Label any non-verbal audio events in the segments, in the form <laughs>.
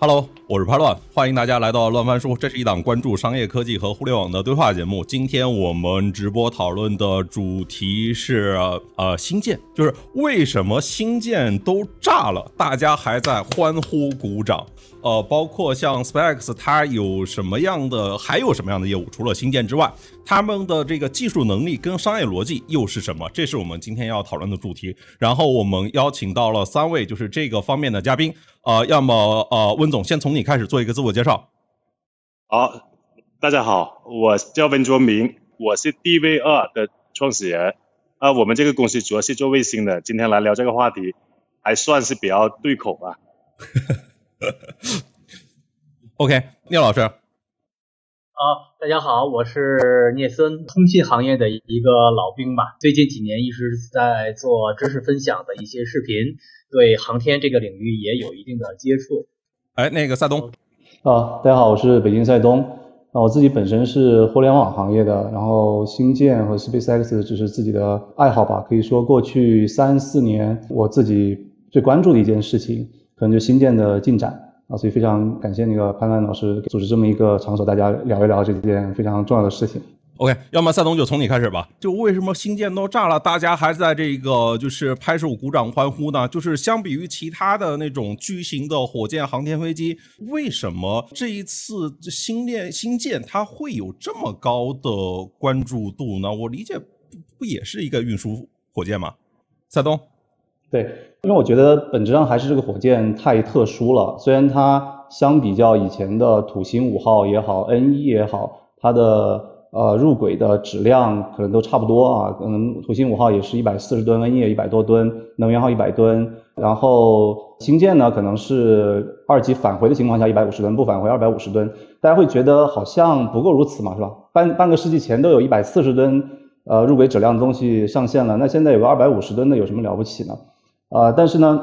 Hello，我是潘乱，欢迎大家来到乱翻书。这是一档关注商业科技和互联网的对话节目。今天我们直播讨论的主题是呃新建，就是为什么新建都炸了，大家还在欢呼鼓掌。呃，包括像 SpaceX，它有什么样的，还有什么样的业务？除了新建之外，他们的这个技术能力跟商业逻辑又是什么？这是我们今天要讨论的主题。然后我们邀请到了三位，就是这个方面的嘉宾。呃，要么呃，温总先从你开始做一个自我介绍。好，大家好，我叫温卓明，我是 DV 二的创始人。啊，我们这个公司主要是做卫星的。今天来聊这个话题，还算是比较对口吧。<laughs> OK，聂老师。啊，大家好，我是聂森，通信行业的一个老兵吧。最近几年一直在做知识分享的一些视频，对航天这个领域也有一定的接触。哎，那个赛东。啊，大家好，我是北京赛东。啊，我自己本身是互联网行业的，然后星舰和 SpaceX 只是自己的爱好吧。可以说，过去三四年我自己最关注的一件事情。可能就新建的进展啊，所以非常感谢那个潘潘老师组织这么一个场所，大家聊一聊这件非常重要的事情。OK，要么赛东就从你开始吧。就为什么星舰都炸了，大家还在这个就是拍手鼓掌欢呼呢？就是相比于其他的那种巨型的火箭航天飞机，为什么这一次新建新建它会有这么高的关注度呢？我理解不不也是一个运输火箭吗？赛东。对，因为我觉得本质上还是这个火箭太特殊了。虽然它相比较以前的土星五号也好，N 一也好，它的呃入轨的质量可能都差不多啊。可能土星五号也是一百四十吨，N 一也一百多吨，能源号一百吨。然后星舰呢，可能是二级返回的情况下一百五十吨，不返回二百五十吨。大家会觉得好像不够如此嘛，是吧？半半个世纪前都有一百四十吨呃入轨质量的东西上线了，那现在有个二百五十吨的有什么了不起呢？啊，但是呢，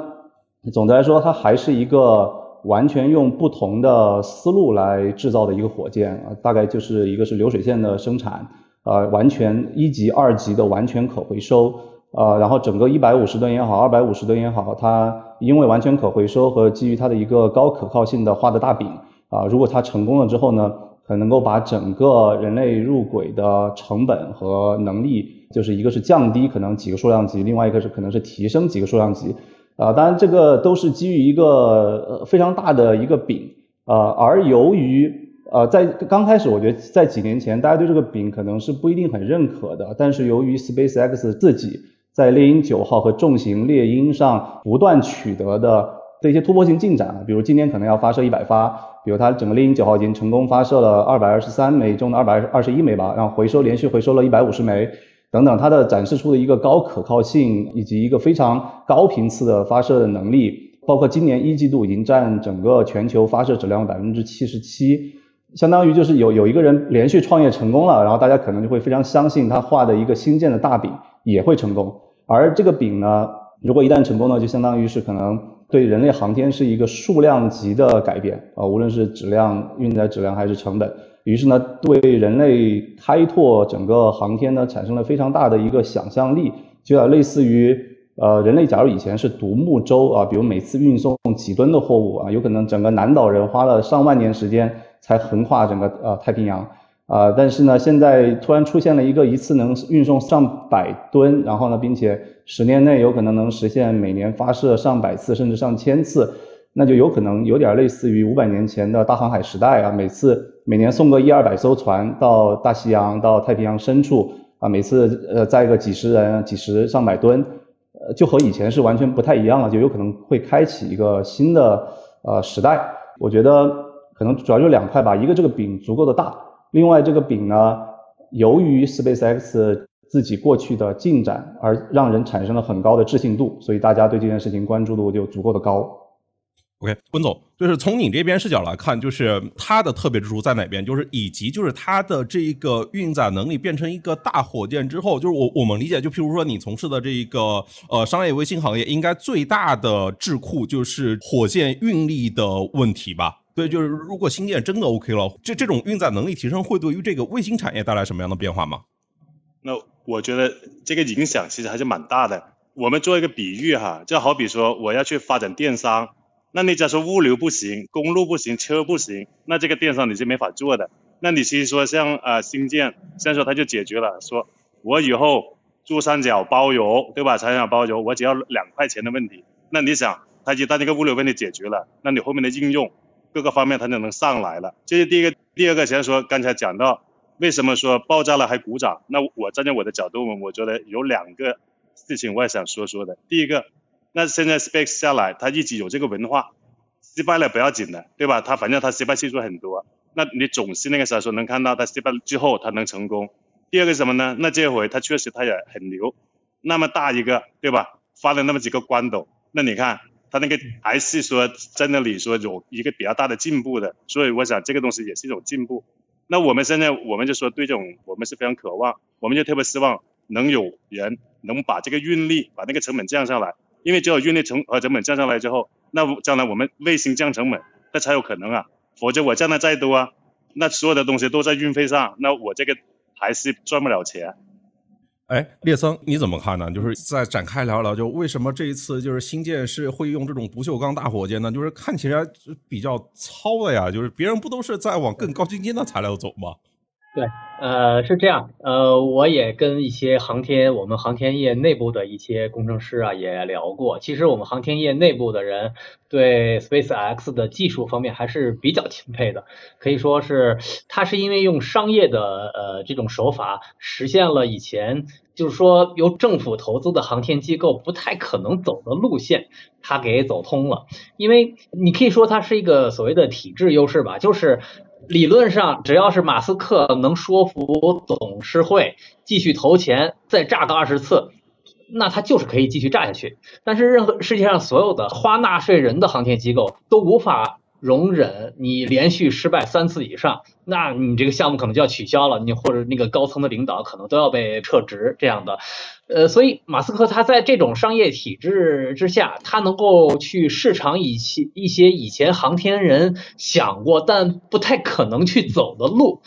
总的来说，它还是一个完全用不同的思路来制造的一个火箭啊，大概就是一个是流水线的生产，呃，完全一级、二级的完全可回收，呃，然后整个一百五十吨也好，二百五十吨也好，它因为完全可回收和基于它的一个高可靠性的画的大饼啊，如果它成功了之后呢，可能够把整个人类入轨的成本和能力。就是一个是降低可能几个数量级，另外一个是可能是提升几个数量级，啊，当然这个都是基于一个呃非常大的一个饼，啊，而由于呃在刚开始，我觉得在几年前大家对这个饼可能是不一定很认可的，但是由于 SpaceX 自己在猎鹰九号和重型猎鹰上不断取得的这些突破性进展，比如今年可能要发射一百发，比如它整个猎鹰九号已经成功发射了二百二十三枚中的二百二十一枚吧，然后回收连续回收了一百五十枚。等等，它的展示出的一个高可靠性，以及一个非常高频次的发射的能力，包括今年一季度已经占整个全球发射质量百分之七十七，相当于就是有有一个人连续创业成功了，然后大家可能就会非常相信他画的一个新建的大饼也会成功，而这个饼呢，如果一旦成功呢，就相当于是可能对人类航天是一个数量级的改变啊，无论是质量、运载质量还是成本。于是呢，对人类开拓整个航天呢，产生了非常大的一个想象力，就要类似于，呃，人类假如以前是独木舟啊，比如每次运送几吨的货物啊，有可能整个南岛人花了上万年时间才横跨整个呃太平洋，啊，但是呢，现在突然出现了一个一次能运送上百吨，然后呢，并且十年内有可能能实现每年发射上百次甚至上千次。那就有可能有点类似于五百年前的大航海时代啊，每次每年送个一二百艘船到大西洋、到太平洋深处啊，每次呃载个几十人、几十上百吨，呃，就和以前是完全不太一样了，就有可能会开启一个新的呃时代。我觉得可能主要就两块吧，一个这个饼足够的大，另外这个饼呢，由于 SpaceX 自己过去的进展而让人产生了很高的置信度，所以大家对这件事情关注度就足够的高。OK，温总，就是从你这边视角来看，就是它的特别之处在哪边？就是以及就是它的这一个运载能力变成一个大火箭之后，就是我我们理解，就譬如说你从事的这一个呃商业卫星行业，应该最大的智库就是火箭运力的问题吧？对，就是如果星舰真的 OK 了，这这种运载能力提升会对于这个卫星产业带来什么样的变化吗？那我觉得这个影响其实还是蛮大的。我们做一个比喻哈，就好比说我要去发展电商，那你假如说物流不行，公路不行，车不行，那这个电商你是没法做的。那你其实说像呃新建，像说它就解决了，说我以后珠三角包邮，对吧？三角包邮，我只要两块钱的问题。那你想，它一旦那个物流问题解决了，那你后面的应用各个方面它就能上来了。这是第一个，第二个先说刚才讲到为什么说爆炸了还鼓掌？那我站在我的角度，我觉得有两个。事情我也想说说的。第一个，那现在 Space 下来，他一直有这个文化，失败了不要紧的，对吧？他反正他失败系数很多，那你总是那个时候能看到他失败之后他能成功。第二个什么呢？那这回他确实他也很牛，那么大一个，对吧？发了那么几个关斗，那你看他那个还是说在那里说有一个比较大的进步的，所以我想这个东西也是一种进步。那我们现在我们就说对这种我们是非常渴望，我们就特别希望能有人。能把这个运力、把那个成本降下来，因为只有运力成和成本降下来之后，那将来我们卫星降成本，那才有可能啊。否则我降的再多啊，那所有的东西都在运费上，那我这个还是赚不了钱。哎，列森你怎么看呢？就是再展开聊聊，就为什么这一次就是新建是会用这种不锈钢大火箭呢？就是看起来比较糙的呀，就是别人不都是在往更高精尖的材料走吗？对，呃，是这样，呃，我也跟一些航天，我们航天业内部的一些工程师啊也聊过。其实我们航天业内部的人对 SpaceX 的技术方面还是比较钦佩的，可以说是它是因为用商业的呃这种手法实现了以前就是说由政府投资的航天机构不太可能走的路线，它给走通了。因为你可以说它是一个所谓的体制优势吧，就是。理论上，只要是马斯克能说服董事会继续投钱，再炸个二十次，那他就是可以继续炸下去。但是，任何世界上所有的花纳税人的航天机构都无法容忍你连续失败三次以上，那你这个项目可能就要取消了，你或者那个高层的领导可能都要被撤职这样的。呃，所以马斯克他在这种商业体制之下，他能够去市场以前一些以前航天人想过但不太可能去走的路。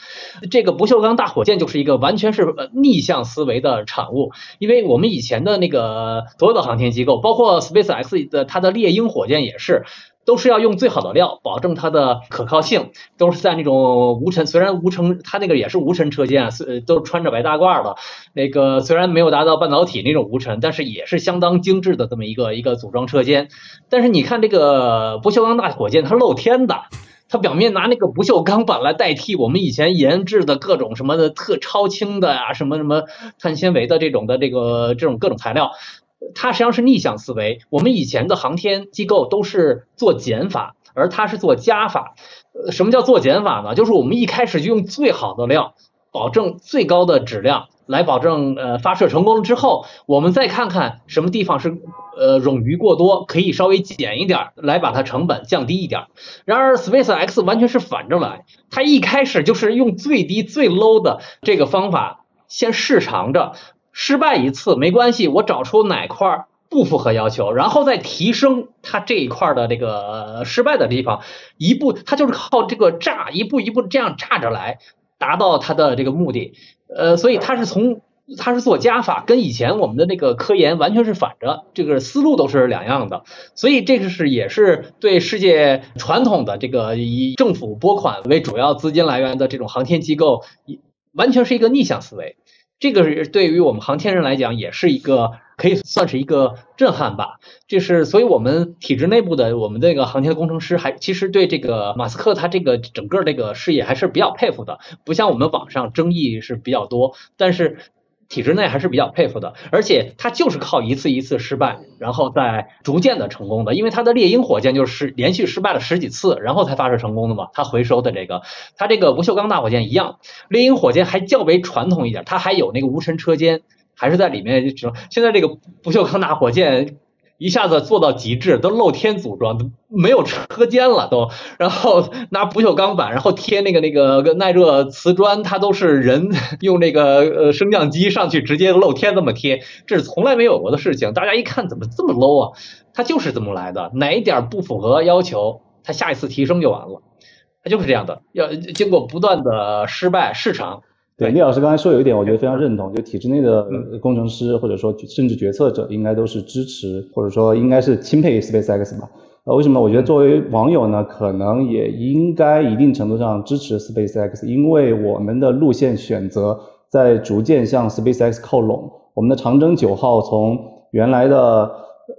这个不锈钢大火箭就是一个完全是逆向思维的产物，因为我们以前的那个所有的航天机构，包括 SpaceX 的它的猎鹰火箭也是。都是要用最好的料，保证它的可靠性。都是在那种无尘，虽然无尘，它那个也是无尘车间，是都穿着白大褂的。那个虽然没有达到半导体那种无尘，但是也是相当精致的这么一个一个组装车间。但是你看这个不锈钢大火箭，它露天的，它表面拿那个不锈钢板来代替我们以前研制的各种什么的特超轻的啊，什么什么碳纤维的这种的这个这种各种材料。它实际上是逆向思维。我们以前的航天机构都是做减法，而它是做加法。什么叫做减法呢？就是我们一开始就用最好的料，保证最高的质量，来保证呃发射成功了之后，我们再看看什么地方是呃冗余过多，可以稍微减一点，来把它成本降低一点。然而 SpaceX 完全是反着来，它一开始就是用最低最 low 的这个方法先试尝着。失败一次没关系，我找出哪块不符合要求，然后再提升它这一块的这个失败的地方，一步它就是靠这个炸，一步一步这样炸着来，达到它的这个目的。呃，所以它是从它是做加法，跟以前我们的那个科研完全是反着，这个思路都是两样的。所以这个是也是对世界传统的这个以政府拨款为主要资金来源的这种航天机构，完全是一个逆向思维。这个是对于我们航天人来讲，也是一个可以算是一个震撼吧。就是，所以我们体制内部的我们这个航天工程师，还其实对这个马斯克他这个整个这个事业还是比较佩服的。不像我们网上争议是比较多，但是。体制内还是比较佩服的，而且它就是靠一次一次失败，然后再逐渐的成功的。因为它的猎鹰火箭就是连续失败了十几次，然后才发射成功的嘛。它回收的这个，它这个不锈钢大火箭一样，猎鹰火箭还较为传统一点，它还有那个无尘车间，还是在里面。就现在这个不锈钢大火箭。一下子做到极致，都露天组装，都没有车间了都。然后拿不锈钢板，然后贴那个那个耐热瓷砖，它都是人 <laughs> 用那个呃升降机上去直接露天这么贴，这是从来没有过的事情。大家一看怎么这么 low 啊？它就是这么来的，哪一点不符合要求，它下一次提升就完了。它就是这样的，要经过不断的失败市场，对，聂老师刚才说有一点，我觉得非常认同，就体制内的工程师或者说甚至决策者，应该都是支持或者说应该是钦佩 SpaceX 吧？呃，为什么？我觉得作为网友呢，可能也应该一定程度上支持 SpaceX，因为我们的路线选择在逐渐向 SpaceX 靠拢。我们的长征九号从原来的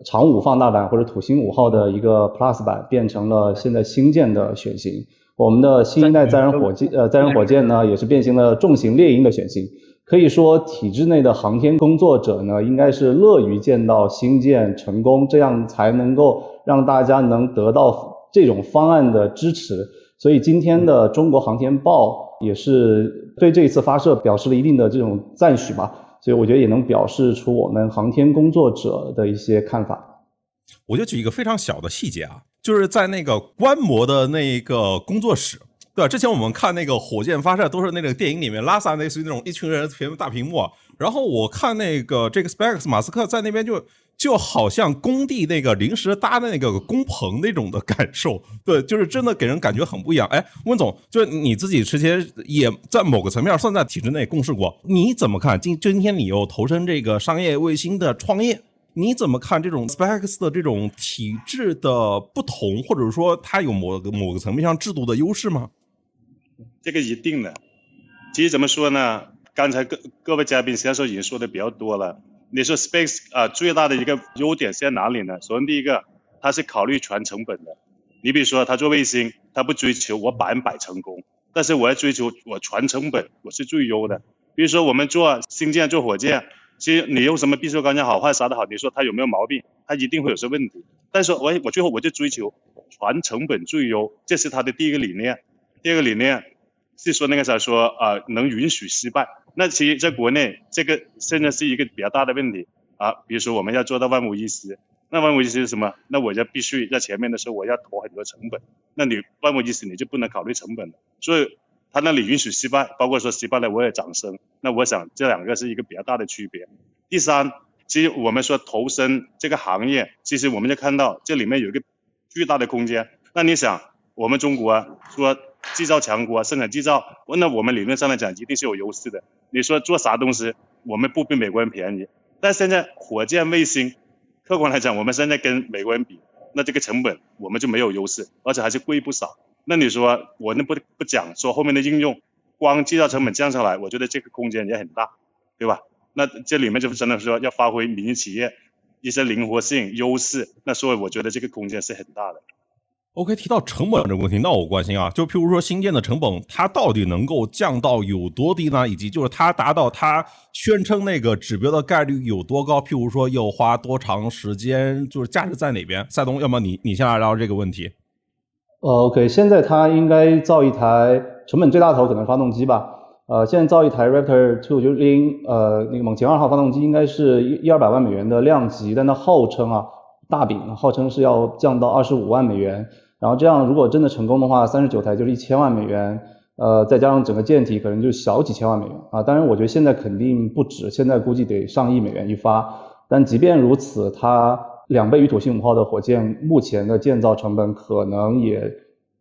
长五放大版或者土星五号的一个 Plus 版，变成了现在新建的选型。我们的新一代载人火箭，呃，载人火箭呢，也是变形了重型猎鹰的选型。可以说，体制内的航天工作者呢，应该是乐于见到新建成功，这样才能够让大家能得到这种方案的支持。所以，今天的《中国航天报》也是对这一次发射表示了一定的这种赞许吧。所以，我觉得也能表示出我们航天工作者的一些看法。我就举一个非常小的细节啊。就是在那个观摩的那个工作室，对吧？之前我们看那个火箭发射都是那个电影里面拉萨类似于那种一群人屏大屏幕，然后我看那个这个 SpaceX 马斯克在那边就就好像工地那个临时搭的那个工棚那种的感受，对，就是真的给人感觉很不一样。哎，温总，就是你自己之前也在某个层面算在体制内共事过，你怎么看？今今天你又投身这个商业卫星的创业？你怎么看这种 SpaceX 的这种体制的不同，或者说它有某个某个层面上制度的优势吗？这个一定的。其实怎么说呢？刚才各各位嘉宾实际上已经说的比较多了。你说 Space 啊，最大的一个优点是在哪里呢？首先第一个，它是考虑全成本的。你比如说，它做卫星，它不追求我百分百成功，但是我要追求我全成本我是最优的。比如说我们做星舰、做火箭。其实你用什么必修钢架好坏啥的好，你说它有没有毛病？它一定会有些问题。但是我我最后我就追求全成本最优，这是它的第一个理念。第二个理念是说那个啥说啊，能允许失败。那其实在国内这个现在是一个比较大的问题啊。比如说我们要做到万无一失，那万无一失是什么？那我就必须在前面的时候我要投很多成本。那你万无一失你就不能考虑成本了。所以。他那里允许失败，包括说失败了我也掌声。那我想这两个是一个比较大的区别。第三，其实我们说投身这个行业，其实我们就看到这里面有一个巨大的空间。那你想，我们中国说制造强国，生产制造，那我们理论上来讲一定是有优势的。你说做啥东西，我们不比美国人便宜。但现在火箭卫星，客观来讲，我们现在跟美国人比，那这个成本我们就没有优势，而且还是贵不少。那你说我那不不讲说后面的应用，光制造成本降下来，我觉得这个空间也很大，对吧？那这里面就真的说要发挥民营企业一些灵活性优势，那所以我觉得这个空间是很大的。OK，提到成本这个问题，那我关心啊，就譬如说新建的成本，它到底能够降到有多低呢？以及就是它达到它宣称那个指标的概率有多高？譬如说要花多长时间？就是价值在哪边？赛东，要么你你先来聊这个问题。呃，OK，现在它应该造一台成本最大头可能发动机吧。呃，现在造一台 Raptor Two 就是猎鹰，呃，那个猛禽二号发动机应该是一一二百万美元的量级，但它号称啊大饼，号称是要降到二十五万美元。然后这样如果真的成功的话，三十九台就是一千万美元，呃，再加上整个舰体可能就小几千万美元啊。当然，我觉得现在肯定不止，现在估计得上亿美元一发。但即便如此，它两倍于土星五号的火箭，目前的建造成本可能也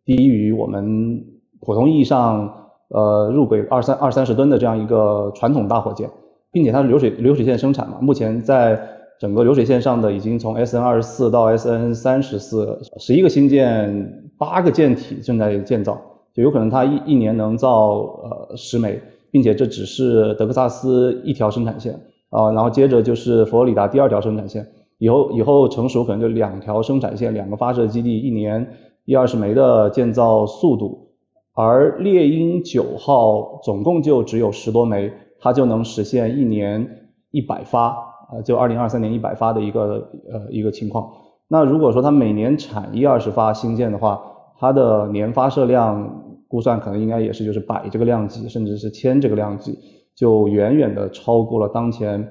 低于我们普通意义上呃入轨二三二三十吨的这样一个传统大火箭，并且它是流水流水线生产嘛，目前在整个流水线上的已经从 S N 二十四到 S N 三十四十一个新舰八个舰体正在建造，就有可能它一一年能造呃十枚，并且这只是德克萨斯一条生产线啊，然后接着就是佛罗里达第二条生产线。以后以后成熟可能就两条生产线，两个发射基地，一年一二十枚的建造速度，而猎鹰九号总共就只有十多枚，它就能实现一年一百发，呃，就二零二三年一百发的一个呃一个情况。那如果说它每年产一二十发新建的话，它的年发射量估算可能应该也是就是百这个量级，甚至是千这个量级，就远远的超过了当前。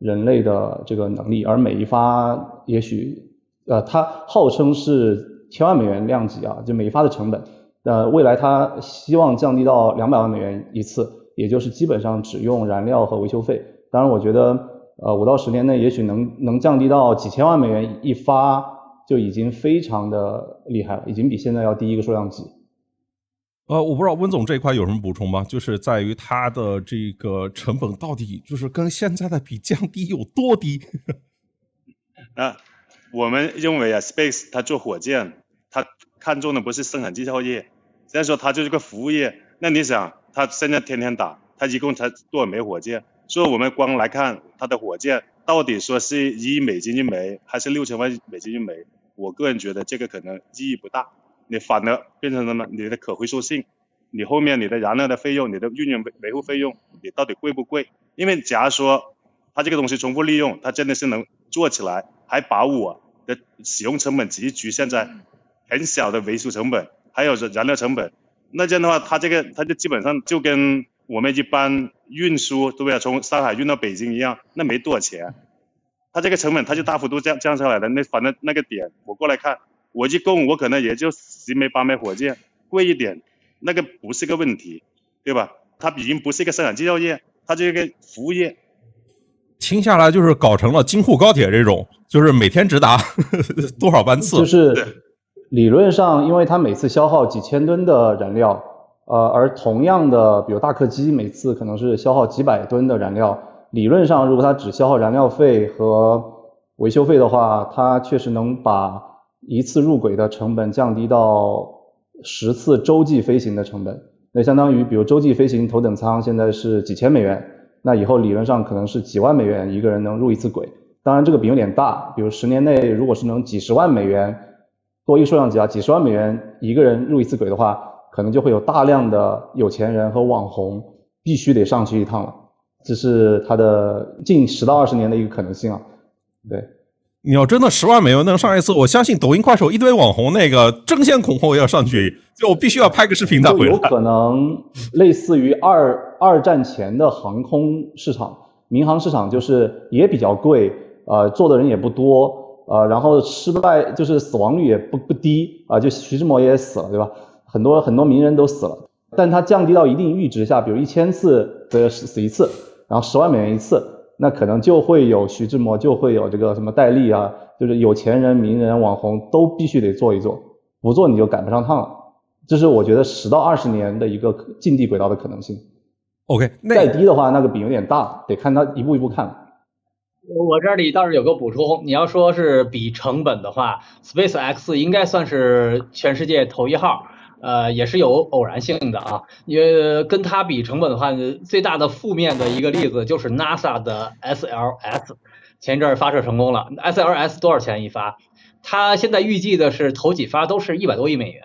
人类的这个能力，而每一发也许，呃，它号称是千万美元量级啊，就每一发的成本，呃，未来它希望降低到两百万美元一次，也就是基本上只用燃料和维修费。当然，我觉得，呃，五到十年内也许能能降低到几千万美元一发，就已经非常的厉害了，已经比现在要低一个数量级。呃，我不知道温总这一块有什么补充吗？就是在于它的这个成本到底就是跟现在的比降低有多低？<laughs> 啊，我们认为啊，Space 它做火箭，它看中的不是生产制造业，虽然说它就是个服务业。那你想，它现在天天打，它一共才多少枚火箭？所以我们光来看它的火箭，到底说是一亿美金一枚，还是六千万美金一枚？我个人觉得这个可能意义不大。你反而变成什么？你的可回收性，你后面你的燃料的费用，你的运营维维护费用，你到底贵不贵？因为假如说它这个东西重复利用，它真的是能做起来，还把我的使用成本只是局限在很小的维修成本，还有燃料成本，那这样的话，它这个它就基本上就跟我们一般运输对不对？从上海运到北京一样，那没多少钱，它这个成本它就大幅度降降下来了。那反正那个点我过来看。我一共我可能也就十枚八枚火箭，贵一点，那个不是个问题，对吧？它已经不是一个生产制造业，它是一个服务业。听下来就是搞成了京沪高铁这种，就是每天直达 <laughs> 多少班次？就是理论上，因为它每次消耗几千吨的燃料，呃，而同样的，比如大客机每次可能是消耗几百吨的燃料，理论上如果它只消耗燃料费和维修费的话，它确实能把。一次入轨的成本降低到十次洲际飞行的成本，那相当于，比如洲际飞行头等舱现在是几千美元，那以后理论上可能是几万美元一个人能入一次轨。当然这个比有点大，比如十年内如果是能几十万美元，多一数量级啊，几十万美元一个人入一次轨的话，可能就会有大量的有钱人和网红必须得上去一趟了。这是它的近十到二十年的一个可能性啊，对。你要真的十万美元能上一次，我相信抖音、快手一堆网红那个争先恐后要上去，就我必须要拍个视频再回来。有可能类似于二二战前的航空市场，民航市场就是也比较贵，呃，做的人也不多，呃，然后失败就是死亡率也不不低啊，就徐志摩也死了，对吧？很多很多名人都死了，但它降低到一定阈值下，比如一千次的死一次，然后十万美元一次。那可能就会有徐志摩，就会有这个什么戴笠啊，就是有钱人、名人、网红都必须得做一做，不做你就赶不上趟了。这是我觉得十到二十年的一个近地轨道的可能性。OK，再低的话，那个饼有点大，得看他一步一步看。我这里倒是有个补充，你要说是比成本的话，SpaceX 应该算是全世界头一号。呃，也是有偶然性的啊，因为跟它比成本的话，最大的负面的一个例子就是 NASA 的 SLS，前一阵发射成功了。SLS 多少钱一发？它现在预计的是头几发都是一百多亿美元，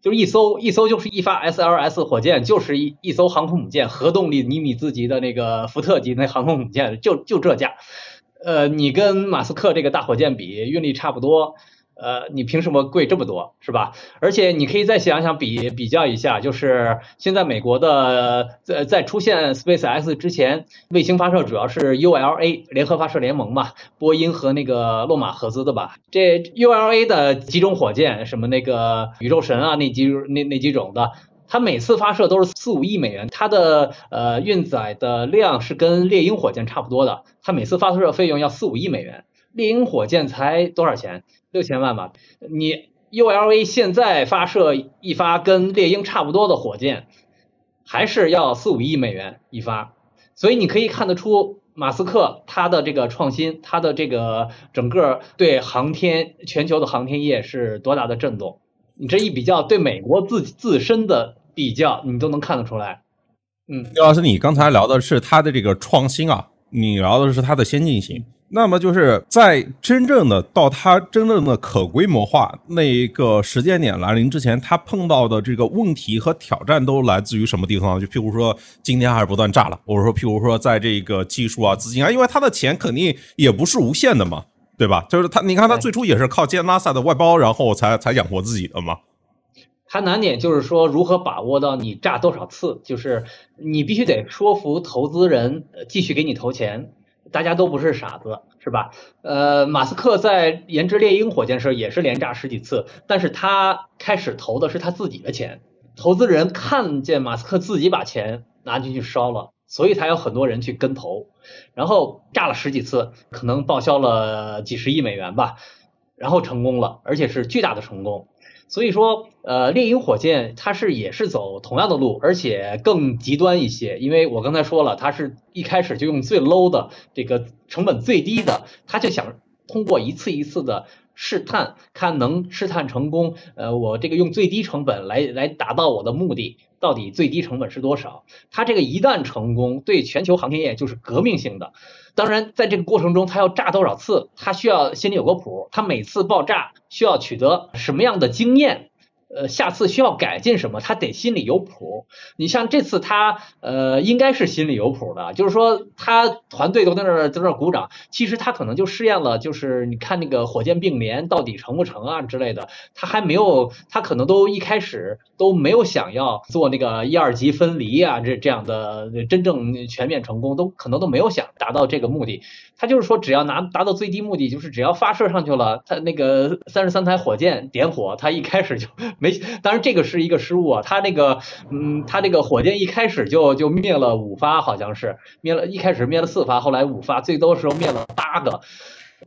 就是一艘一艘就是一发 SLS 火箭就是一一艘航空母舰，核动力尼米兹级的那个福特级那航空母舰，就就这价。呃，你跟马斯克这个大火箭比，运力差不多。呃，你凭什么贵这么多，是吧？而且你可以再想想比比较一下，就是现在美国的在在出现 SpaceX 之前，卫星发射主要是 ULA 联合发射联盟嘛，波音和那个洛马合资的吧。这 ULA 的几种火箭，什么那个宇宙神啊，那几那那几种的，它每次发射都是四五亿美元，它的呃运载的量是跟猎鹰火箭差不多的，它每次发射费用要四五亿美元，猎鹰火箭才多少钱？六千万吧，你 ULA 现在发射一发跟猎鹰差不多的火箭，还是要四五亿美元一发，所以你可以看得出马斯克他的这个创新，他的这个整个对航天全球的航天业是多大的震动。你这一比较，对美国自自身的比较，你都能看得出来。嗯，刘老师，你刚才聊的是他的这个创新啊，你聊的是他的先进性。那么就是在真正的到它真正的可规模化那一个时间点来临之前，它碰到的这个问题和挑战都来自于什么地方？就譬如说今天还是不断炸了，或者说譬如说在这个技术啊、资金啊，因为他的钱肯定也不是无限的嘛，对吧？就是他，你看他最初也是靠接拉萨的外包，然后才才养活自己的嘛。他难点就是说如何把握到你炸多少次，就是你必须得说服投资人继续给你投钱。大家都不是傻子，是吧？呃，马斯克在研制猎鹰火箭时也是连炸十几次，但是他开始投的是他自己的钱，投资人看见马斯克自己把钱拿进去烧了，所以才有很多人去跟投，然后炸了十几次，可能报销了几十亿美元吧，然后成功了，而且是巨大的成功。所以说，呃，猎鹰火箭它是也是走同样的路，而且更极端一些。因为我刚才说了，它是一开始就用最 low 的这个成本最低的，他就想通过一次一次的试探，看能试探成功。呃，我这个用最低成本来来达到我的目的，到底最低成本是多少？它这个一旦成功，对全球航天业就是革命性的。当然，在这个过程中，它要炸多少次，它需要心里有个谱。它每次爆炸需要取得什么样的经验？呃，下次需要改进什么？他得心里有谱。你像这次他，呃，应该是心里有谱的，就是说他团队都在那儿在那儿鼓掌。其实他可能就试验了，就是你看那个火箭并联到底成不成啊之类的。他还没有，他可能都一开始都没有想要做那个一二级分离啊，这这样的真正全面成功，都可能都没有想达到这个目的。他就是说，只要拿达到最低目的，就是只要发射上去了，他那个三十三台火箭点火，他一开始就。没，当然这个是一个失误啊，他那个，嗯，他这个火箭一开始就就灭了五发，好像是灭了，一开始灭了四发，后来五发，最多时候灭了八个，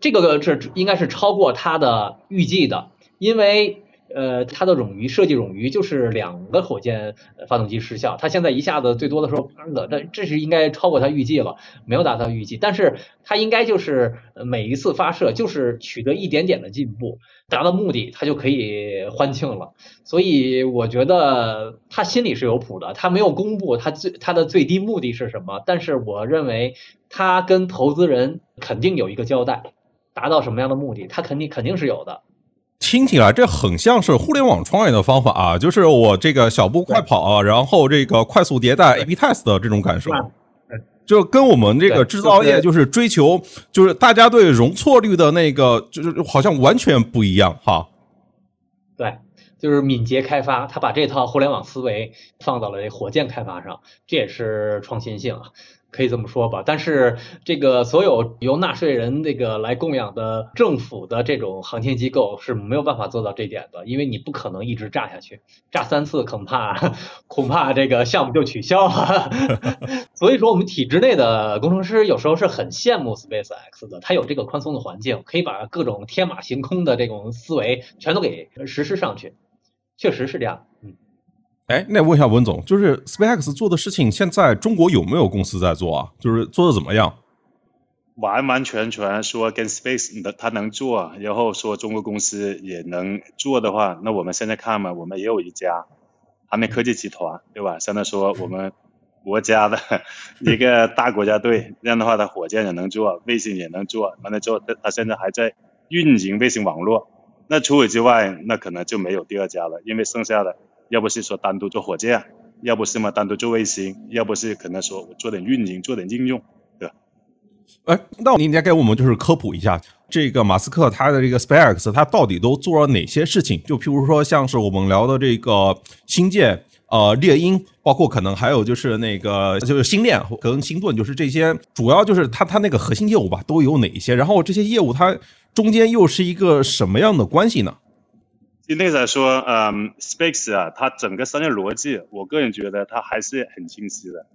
这个是应该是超过他的预计的，因为。呃，它的冗余设计冗余就是两个火箭发动机失效，它现在一下子最多的时候八个，这这是应该超过它预计了，没有达到预计，但是它应该就是每一次发射就是取得一点点的进步，达到目的，它就可以欢庆了。所以我觉得他心里是有谱的，他没有公布他最他的最低目的是什么，但是我认为他跟投资人肯定有一个交代，达到什么样的目的，他肯定肯定是有的。听起来这很像是互联网创业的方法啊，就是我这个小步快跑，然后这个快速迭代 A/B test 的这种感受，就跟我们这个制造业就是追求，就是大家对容错率的那个，就是好像完全不一样哈。对，就是敏捷开发，他把这套互联网思维放到了这火箭开发上，这也是创新性啊。可以这么说吧，但是这个所有由纳税人这个来供养的政府的这种航天机构是没有办法做到这点的，因为你不可能一直炸下去，炸三次恐怕恐怕这个项目就取消了。<laughs> 所以说，我们体制内的工程师有时候是很羡慕 SpaceX 的，他有这个宽松的环境，可以把各种天马行空的这种思维全都给实施上去，确实是这样，哎，那问一下文总，就是 SpaceX 做的事情，现在中国有没有公司在做啊？就是做的怎么样？完完全全说跟 Space 的他能做，然后说中国公司也能做的话，那我们现在看嘛，我们也有一家航天科技集团，对吧？相当于说我们国家的一个大国家队，这样的话，他火箭也能做，卫星也能做，完了之后，它它现在还在运营卫星网络。那除此之外，那可能就没有第二家了，因为剩下的。要不是说单独做火箭，要不是嘛单独做卫星，要不是可能说我做点运营，做点应用，对吧？哎，那你应该给我们就是科普一下，这个马斯克他的这个 SpaceX，他到底都做了哪些事情？就譬如说像是我们聊的这个星舰、呃猎鹰，包括可能还有就是那个就是星链跟星盾，就是这些主要就是它它那个核心业务吧，都有哪一些？然后这些业务它中间又是一个什么样的关系呢？今天来说，嗯，Space 啊，它整个商业逻辑，我个人觉得它还是很清晰的。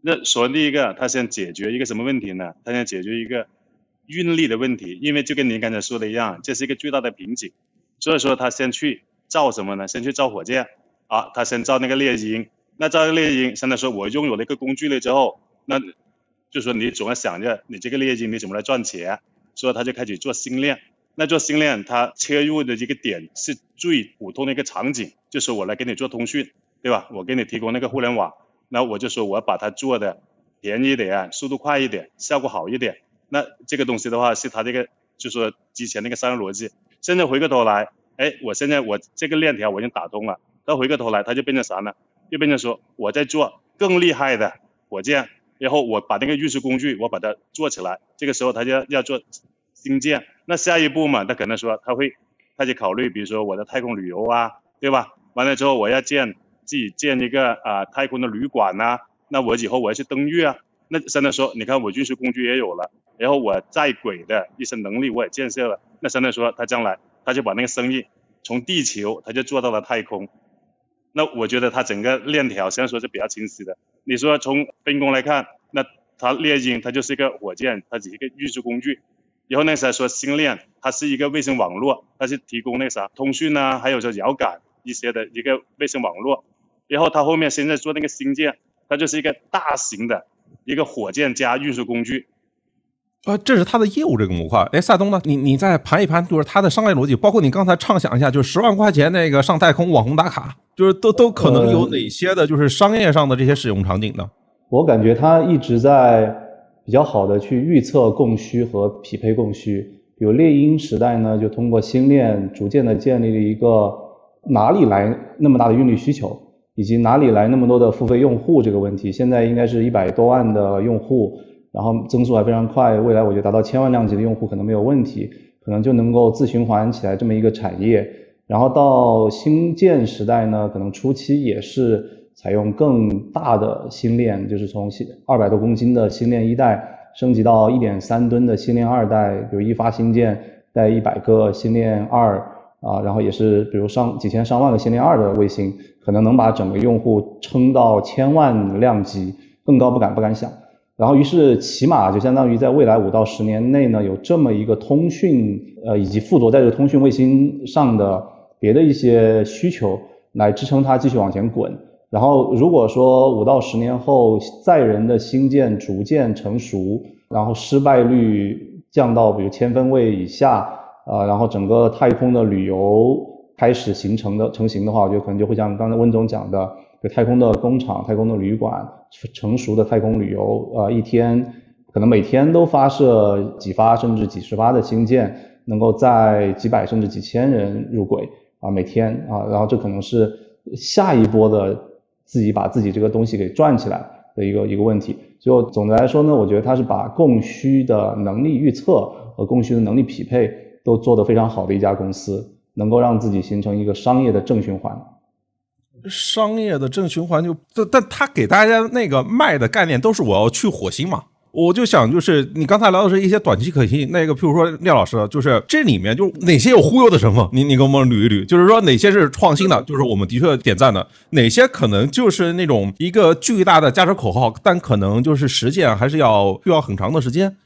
那首先第一个，它先解决一个什么问题呢？它先解决一个运力的问题，因为就跟您刚才说的一样，这是一个巨大的瓶颈。所以说，他先去造什么呢？先去造火箭啊，他先造那个猎鹰。那造个猎鹰，相当于说我拥有了一个工具了之后，那就说你总要想着你这个猎鹰你怎么来赚钱，所以他就开始做星链。那做星链，它切入的一个点是最普通的一个场景，就是我来给你做通讯，对吧？我给你提供那个互联网，那我就说我要把它做的便宜一点，速度快一点，效果好一点。那这个东西的话，是它这个就说之前那个商业逻辑。现在回过头来，哎，我现在我这个链条我已经打通了，到回过头来，它就变成啥呢？就变成说我在做更厉害的火箭，然后我把那个运输工具我把它做起来，这个时候它就要要做。新建，那下一步嘛，他可能说他会，他就考虑，比如说我的太空旅游啊，对吧？完了之后我要建自己建一个啊太空的旅馆呐，那我以后我要去登月啊，那相当于说，你看我运输工具也有了，然后我在轨的一些能力我也建设了，那相当于说他将来他就把那个生意从地球他就做到了太空，那我觉得他整个链条虽然说是比较清晰的，你说从分工来看，那他猎鹰它就是一个火箭，它只是一个运输工具。然后那啥说星链，它是一个卫星网络，它是提供那啥通讯啊，还有说遥感一些的一个卫星网络。然后它后面现在做那个星舰，它就是一个大型的一个火箭加运输工具。啊，这是它的业务这个模块。哎，萨东呢？你你再盘一盘，就是它的商业逻辑，包括你刚才畅想一下，就是十万块钱那个上太空网红打卡，就是都都可能有哪些的，就是商业上的这些使用场景呢？我感觉它一直在比较好的去预测供需和匹配供需。比如猎鹰时代呢，就通过星链逐渐的建立了一个哪里来那么大的运力需求，以及哪里来那么多的付费用户这个问题。现在应该是一百多万的用户。然后增速还非常快，未来我觉得达到千万量级的用户可能没有问题，可能就能够自循环起来这么一个产业。然后到星舰时代呢，可能初期也是采用更大的星链，就是从二百多公斤的星链一代升级到一点三吨的星链二代，比如一发星舰带一百个星链二啊，然后也是比如上几千上万个星链二的卫星，可能能把整个用户撑到千万量级，更高不敢不敢想。然后，于是起码就相当于在未来五到十年内呢，有这么一个通讯，呃，以及附着在这个通讯卫星上的别的一些需求，来支撑它继续往前滚。然后，如果说五到十年后载人的星舰逐渐成熟，然后失败率降到比如千分位以下，啊，然后整个太空的旅游开始形成的成型的话，我觉得可能就会像刚才温总讲的。就太空的工厂、太空的旅馆、成熟的太空旅游，呃，一天可能每天都发射几发甚至几十发的星舰，能够载几百甚至几千人入轨啊，每天啊，然后这可能是下一波的自己把自己这个东西给转起来的一个一个问题。就总的来说呢，我觉得它是把供需的能力预测和供需的能力匹配都做得非常好的一家公司，能够让自己形成一个商业的正循环。商业的正循环就，但但他给大家那个卖的概念都是我要去火星嘛，我就想就是你刚才聊的是一些短期可行，那个譬如说廖老师，就是这里面就哪些有忽悠的成分，你你给我们捋一捋，就是说哪些是创新的，就是我们的确点赞的，哪些可能就是那种一个巨大的价值口号，但可能就是实践还是要需要很长的时间。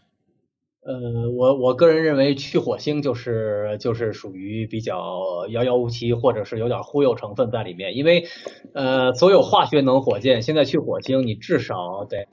呃，我我个人认为去火星就是就是属于比较遥遥无期，或者是有点忽悠成分在里面。因为呃，所有化学能火箭现在去火星，你至少得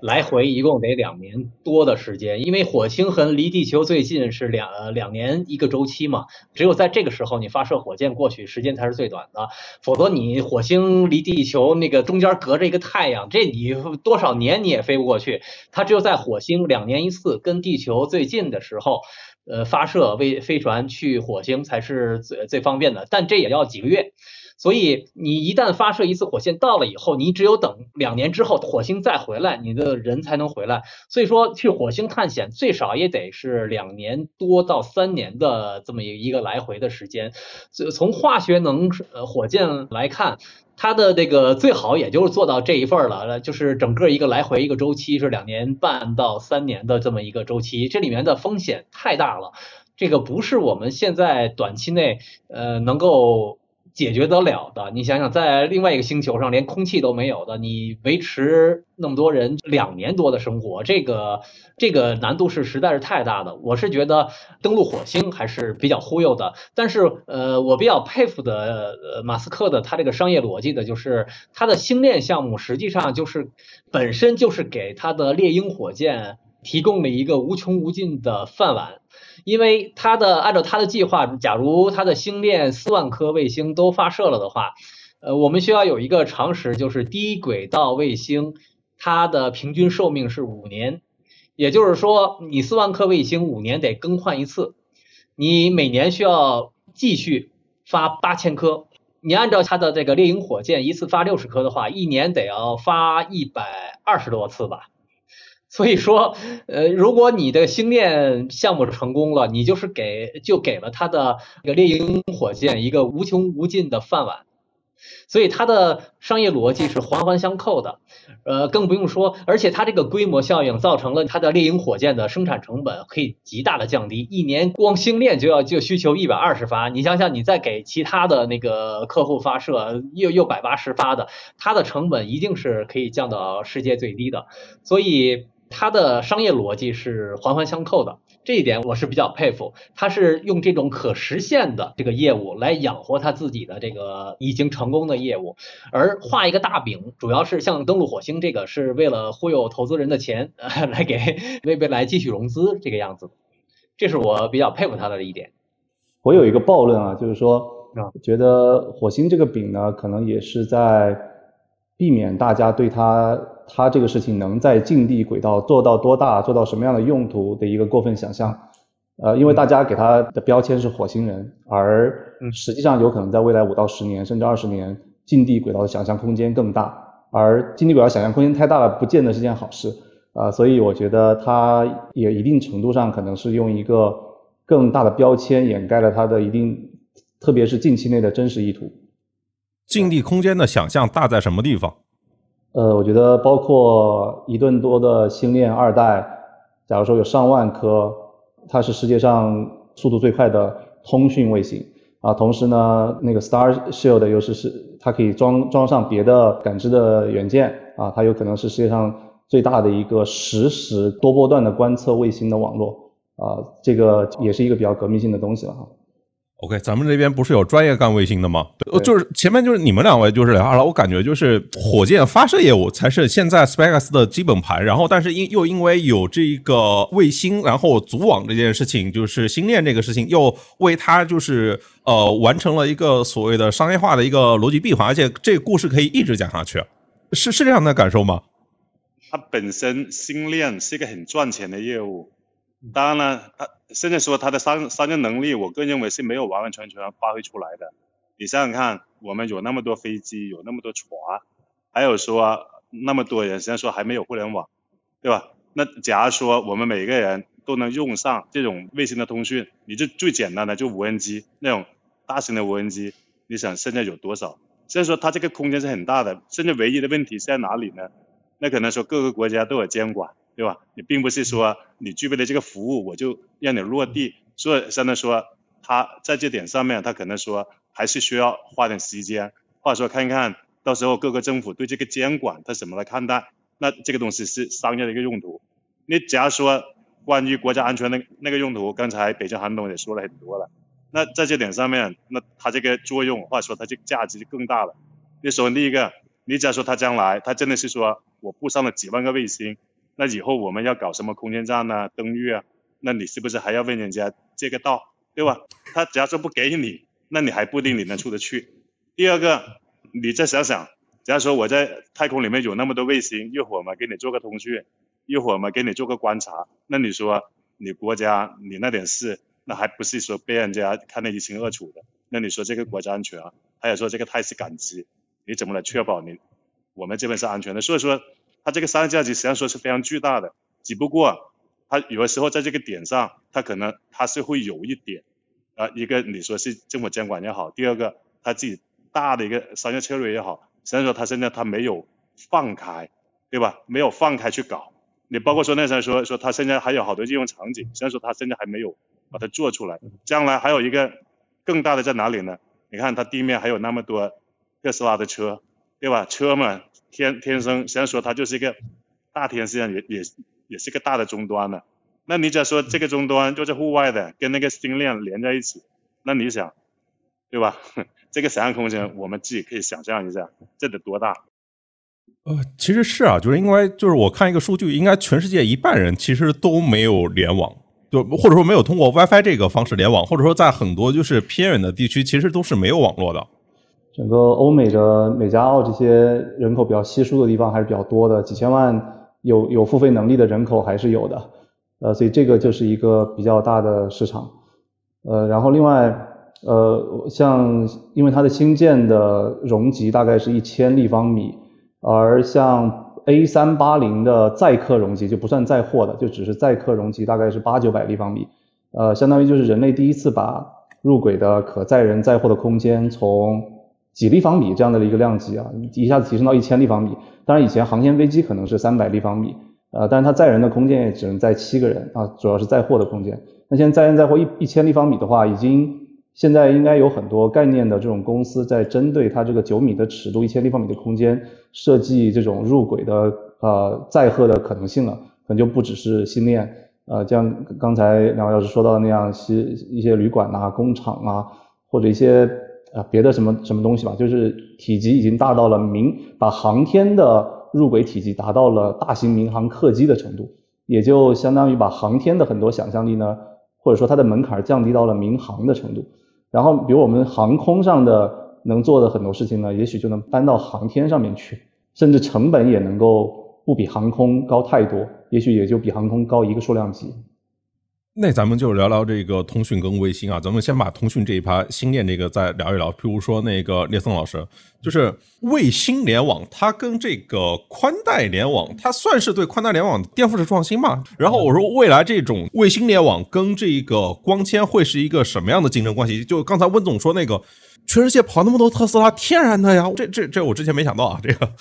来回一共得两年多的时间。因为火星和离地球最近是两两年一个周期嘛，只有在这个时候你发射火箭过去，时间才是最短的。否则你火星离地球那个中间隔着一个太阳，这你多少年你也飞不过去。它只有在火星两年一次跟地球最近的时候，呃，发射卫飞船去火星才是最最方便的，但这也要几个月。所以你一旦发射一次火箭到了以后，你只有等两年之后火星再回来，你的人才能回来。所以说去火星探险最少也得是两年多到三年的这么一一个来回的时间。从化学能呃火箭来看。它的这个最好也就是做到这一份儿了，就是整个一个来回一个周期是两年半到三年的这么一个周期，这里面的风险太大了，这个不是我们现在短期内呃能够。解决得了的，你想想，在另外一个星球上连空气都没有的，你维持那么多人两年多的生活，这个这个难度是实在是太大的。我是觉得登陆火星还是比较忽悠的，但是呃，我比较佩服的呃马斯克的他这个商业逻辑的就是他的星链项目实际上就是本身就是给他的猎鹰火箭提供了一个无穷无尽的饭碗。因为他的按照他的计划，假如他的星链四万颗卫星都发射了的话，呃，我们需要有一个常识，就是低轨道卫星它的平均寿命是五年，也就是说，你四万颗卫星五年得更换一次，你每年需要继续发八千颗，你按照它的这个猎鹰火箭一次发六十颗的话，一年得要发一百二十多次吧。所以说，呃，如果你的星链项目成功了，你就是给就给了他的这个猎鹰火箭一个无穷无尽的饭碗，所以它的商业逻辑是环环相扣的，呃，更不用说，而且它这个规模效应造成了它的猎鹰火箭的生产成本可以极大的降低，一年光星链就要就需求一百二十发，你想想，你再给其他的那个客户发射又又百八十发的，它的成本一定是可以降到世界最低的，所以。它的商业逻辑是环环相扣的，这一点我是比较佩服。它是用这种可实现的这个业务来养活它自己的这个已经成功的业务，而画一个大饼，主要是像登陆火星这个是为了忽悠投资人的钱，<laughs> 来给未来继续融资这个样子。这是我比较佩服他的一点。我有一个暴论啊，就是说，觉得火星这个饼呢，可能也是在避免大家对他。他这个事情能在近地轨道做到多大，做到什么样的用途的一个过分想象，呃，因为大家给他的标签是火星人，而实际上有可能在未来五到十年甚至二十年，近地轨道的想象空间更大，而近地轨道想象空间太大了，不见得是件好事。啊，所以我觉得他也一定程度上可能是用一个更大的标签掩盖了他的一定，特别是近期内的真实意图。近地空间的想象大在什么地方？呃，我觉得包括一吨多的星链二代，假如说有上万颗，它是世界上速度最快的通讯卫星啊。同时呢，那个 Star Shield 又是是它可以装装上别的感知的元件啊，它有可能是世界上最大的一个实时多波段的观测卫星的网络啊。这个也是一个比较革命性的东西了哈。OK，咱们这边不是有专业干卫星的吗？对，就是前面就是你们两位就是聊了，我感觉就是火箭发射业务才是现在 SpaceX 的基本盘。然后，但是因又因为有这个卫星，然后组网这件事情，就是星链这个事情，又为它就是呃完成了一个所谓的商业化的一个逻辑闭环，而且这个故事可以一直讲下去，是是这样的感受吗？它本身星链是一个很赚钱的业务。当然了，他现在说他的商商业能力，我个人认为是没有完完全全发挥出来的。你想想看，我们有那么多飞机，有那么多船，还有说那么多人，虽然说还没有互联网，对吧？那假如说我们每个人都能用上这种卫星的通讯，你就最简单的就无人机那种大型的无人机，你想现在有多少？虽然说它这个空间是很大的，现在唯一的问题是在哪里呢？那可能说各个国家都有监管。对吧？你并不是说你具备了这个服务，我就让你落地。所以相当于说，他在这点上面，他可能说还是需要花点时间，或者说看看到时候各个政府对这个监管他怎么来看待。那这个东西是商业的一个用途。你假如说关于国家安全的那个用途，刚才北京韩总也说了很多了。那在这点上面，那它这个作用或者说它这个价值就更大了。你首先第一个，你假如说它将来它真的是说我布上了几万个卫星。那以后我们要搞什么空间站呢？登月啊？那你是不是还要问人家借个道，对吧？他假如说不给你，那你还不一定你能出得去。第二个，你再想想，假如说我在太空里面有那么多卫星，一会儿嘛给你做个通讯，一会儿嘛给你做个观察，那你说你国家你那点事，那还不是说被人家看得一清二楚的？那你说这个国家安全啊？还有说这个态势感知，你怎么来确保你我们这边是安全的？所以说。它这个商业价值实际上说是非常巨大的，只不过它有的时候在这个点上，它可能它是会有一点，啊，一个你说是政府监管也好，第二个它自己大的一个商业策略也好，实际上说它现在它没有放开，对吧？没有放开去搞，你包括说那时候说说它现在还有好多应用场景，实际上说它现在还没有把它做出来，将来还有一个更大的在哪里呢？你看它地面还有那么多特斯拉的车，对吧？车嘛。天天生，虽然说它就是一个大天，实际上也也也是个大的终端的。那你假如说这个终端就在户外的，跟那个星链连在一起，那你想，对吧？<laughs> 这个想象空间，我们自己可以想象一下，这得多大？呃，其实是啊，就是因为就是我看一个数据，应该全世界一半人其实都没有联网，就或者说没有通过 WiFi 这个方式联网，或者说在很多就是偏远的地区，其实都是没有网络的。整个欧美的美加澳这些人口比较稀疏的地方还是比较多的，几千万有有付费能力的人口还是有的，呃，所以这个就是一个比较大的市场，呃，然后另外，呃，像因为它的新建的容积大概是一千立方米，而像 A 三八零的载客容积就不算载货的，就只是载客容积大概是八九百立方米，呃，相当于就是人类第一次把入轨的可载人载货的空间从几立方米这样的一个量级啊，一下子提升到一千立方米。当然，以前航天飞机可能是三百立方米，呃，但是它载人的空间也只能载七个人啊，主要是载货的空间。那现在载人载货一一千立方米的话，已经现在应该有很多概念的这种公司在针对它这个九米的尺度、一千立方米的空间设计这种入轨的呃载荷的可能性了可能就不只是星链，呃，像刚才两位老师说到的那样，是一些旅馆啊、工厂啊，或者一些呃别的什么什么东西吧，就是体积已经大到了民把航天的入轨体积达到了大型民航客机的程度，也就相当于把航天的很多想象力呢，或者说它的门槛降低到了民航的程度。然后，比如我们航空上的能做的很多事情呢，也许就能搬到航天上面去，甚至成本也能够不比航空高太多，也许也就比航空高一个数量级。那咱们就聊聊这个通讯跟卫星啊，咱们先把通讯这一趴星链这个再聊一聊。譬如说那个聂松老师，就是卫星联网，它跟这个宽带联网，它算是对宽带联网颠覆式创新吗？然后我说未来这种卫星联网跟这个光纤会是一个什么样的竞争关系？就刚才温总说那个，全世界跑那么多特斯拉，天然的呀，这这这我之前没想到啊，这个。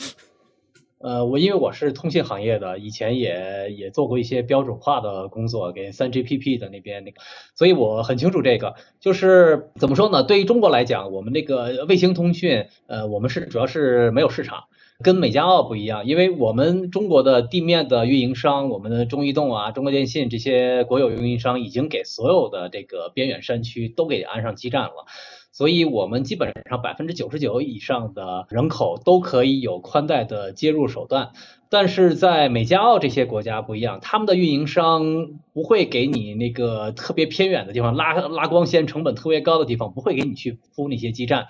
呃，我因为我是通信行业的，以前也也做过一些标准化的工作，给三 GPP 的那边那个，所以我很清楚这个。就是怎么说呢？对于中国来讲，我们那个卫星通讯，呃，我们是主要是没有市场，跟美加澳不一样，因为我们中国的地面的运营商，我们的中移动啊、中国电信这些国有运营商，已经给所有的这个边远山区都给安上基站了。所以，我们基本上百分之九十九以上的人口都可以有宽带的接入手段，但是在美加澳这些国家不一样，他们的运营商不会给你那个特别偏远的地方拉拉光纤成本特别高的地方，不会给你去铺那些基站。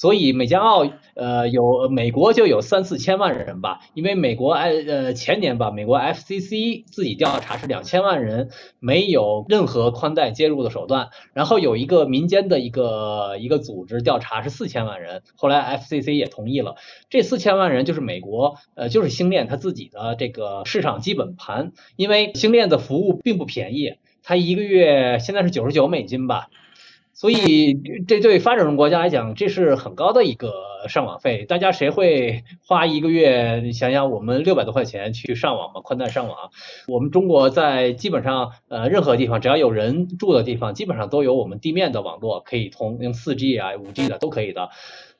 所以美加澳呃有美国就有三四千万人吧，因为美国哎呃前年吧，美国 FCC 自己调查是两千万人没有任何宽带接入的手段，然后有一个民间的一个一个组织调查是四千万人，后来 FCC 也同意了，这四千万人就是美国呃就是星链它自己的这个市场基本盘，因为星链的服务并不便宜，它一个月现在是九十九美金吧。所以，这对发展中国家来讲，这是很高的一个上网费。大家谁会花一个月？你想想，我们六百多块钱去上网嘛，宽带上网。我们中国在基本上呃任何地方，只要有人住的地方，基本上都有我们地面的网络可以通，用四 G 啊、五 G 的都可以的。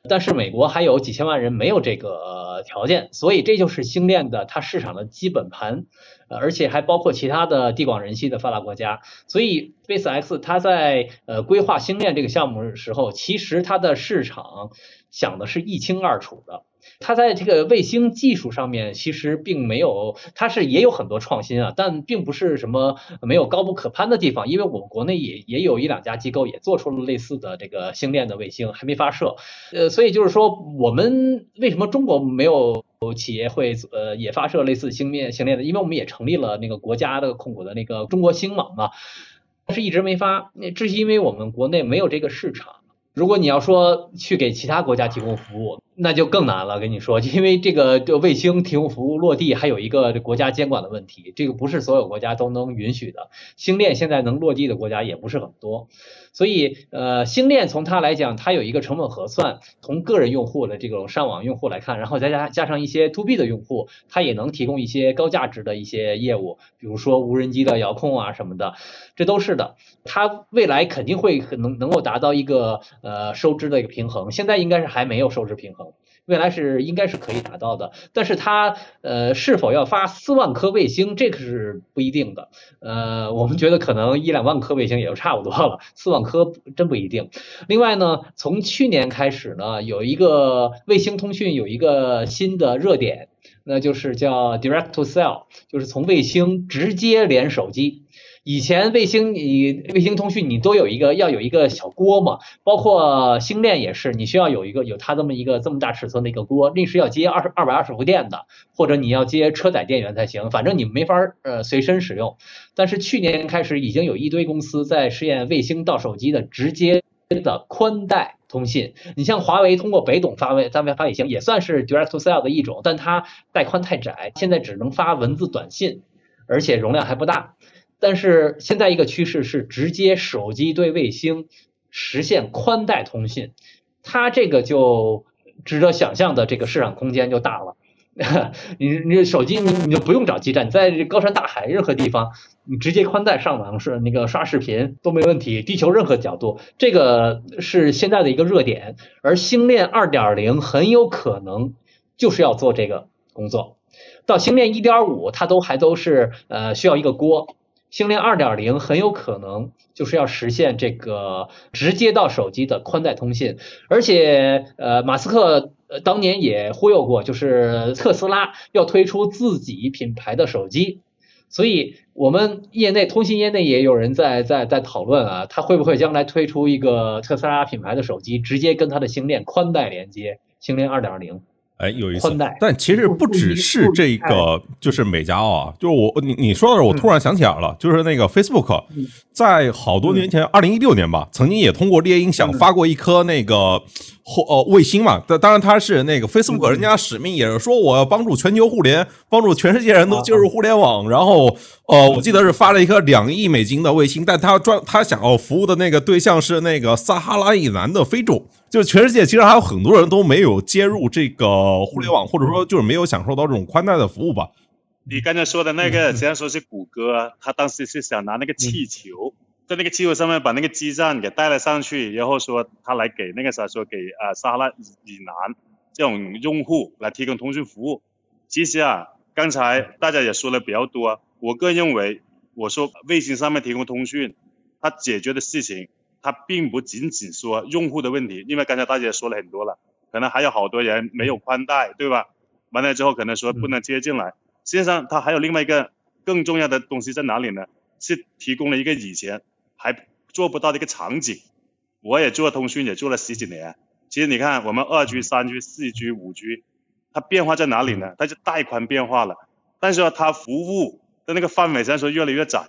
但是美国还有几千万人没有这个条件，所以这就是星链的它市场的基本盘。而且还包括其他的地广人稀的发达国家，所以 SpaceX 它在呃规划星链这个项目的时候，其实它的市场想的是一清二楚的。它在这个卫星技术上面其实并没有，它是也有很多创新啊，但并不是什么没有高不可攀的地方，因为我们国内也也有一两家机构也做出了类似的这个星链的卫星，还没发射。呃，所以就是说，我们为什么中国没有？有企业会呃也发射类似星链星链的，因为我们也成立了那个国家的控股的那个中国星网嘛，但是一直没发，那这是因为我们国内没有这个市场。如果你要说去给其他国家提供服务，那就更难了。跟你说，<laughs> 因为这个这卫星提供服务落地还有一个国家监管的问题，这个不是所有国家都能允许的。星链现在能落地的国家也不是很多。所以，呃，星链从它来讲，它有一个成本核算，从个人用户的这种上网用户来看，然后再加加上一些 to B 的用户，它也能提供一些高价值的一些业务，比如说无人机的遥控啊什么的，这都是的。它未来肯定会能能够达到一个呃收支的一个平衡，现在应该是还没有收支平衡。未来是应该是可以达到的，但是它呃是否要发四万颗卫星，这个是不一定的。呃，我们觉得可能一两万颗卫星也就差不多了，四万颗真不一定。另外呢，从去年开始呢，有一个卫星通讯有一个新的热点，那就是叫 Direct to Cell，就是从卫星直接连手机。以前卫星你卫星通讯你都有一个要有一个小锅嘛，包括星链也是，你需要有一个有它这么一个这么大尺寸的一个锅，那是要接二十二百二十伏电的，或者你要接车载电源才行，反正你没法呃随身使用。但是去年开始已经有一堆公司在试验卫星到手机的直接的宽带通信。你像华为通过北斗发卫单位发卫星也算是 Direct to Cell 的一种，但它带宽太窄，现在只能发文字短信，而且容量还不大。但是现在一个趋势是直接手机对卫星实现宽带通信，它这个就值得想象的这个市场空间就大了。<laughs> 你你手机你你就不用找基站，你在高山大海任何地方，你直接宽带上网是那个刷视频都没问题，地球任何角度，这个是现在的一个热点。而星链二点零很有可能就是要做这个工作。到星链一点五，它都还都是呃需要一个锅。星链二点零很有可能就是要实现这个直接到手机的宽带通信，而且呃，马斯克当年也忽悠过，就是特斯拉要推出自己品牌的手机，所以我们业内通信业内也有人在在在讨论啊，他会不会将来推出一个特斯拉品牌的手机，直接跟它的星链宽带连接，星链二点零。哎，有意思。但其实不只是这个，就是美加啊，就是我你你说的时候，我突然想起来了，就是那个 Facebook，在好多年前，二零一六年吧，曾经也通过猎鹰想发过一颗那个后呃卫星嘛。但当然，它是那个 Facebook，人家使命也是说我要帮助全球互联，帮助全世界人都进入互联网。然后呃，我记得是发了一颗两亿美金的卫星，但他专他想要服务的那个对象是那个撒哈拉以南的非洲。就是全世界其实还有很多人都没有接入这个互联网，或者说就是没有享受到这种宽带的服务吧。你刚才说的那个，虽然说是谷歌，他当时是想拿那个气球，在那个气球上面把那个基站给带了上去，然后说他来给那个啥说给啊撒哈拉以南这种用户来提供通讯服务。其实啊，刚才大家也说的比较多，我个人认为，我说卫星上面提供通讯，它解决的事情。它并不仅仅说用户的问题，因为刚才大家也说了很多了，可能还有好多人没有宽带，对吧？完了之后可能说不能接进来。实际上它还有另外一个更重要的东西在哪里呢？是提供了一个以前还做不到的一个场景。我也做通讯也做了十几年，其实你看我们二 G、三 G、四 G、五 G，它变化在哪里呢？它就带宽变化了，但是说它服务的那个范围虽然说越来越窄。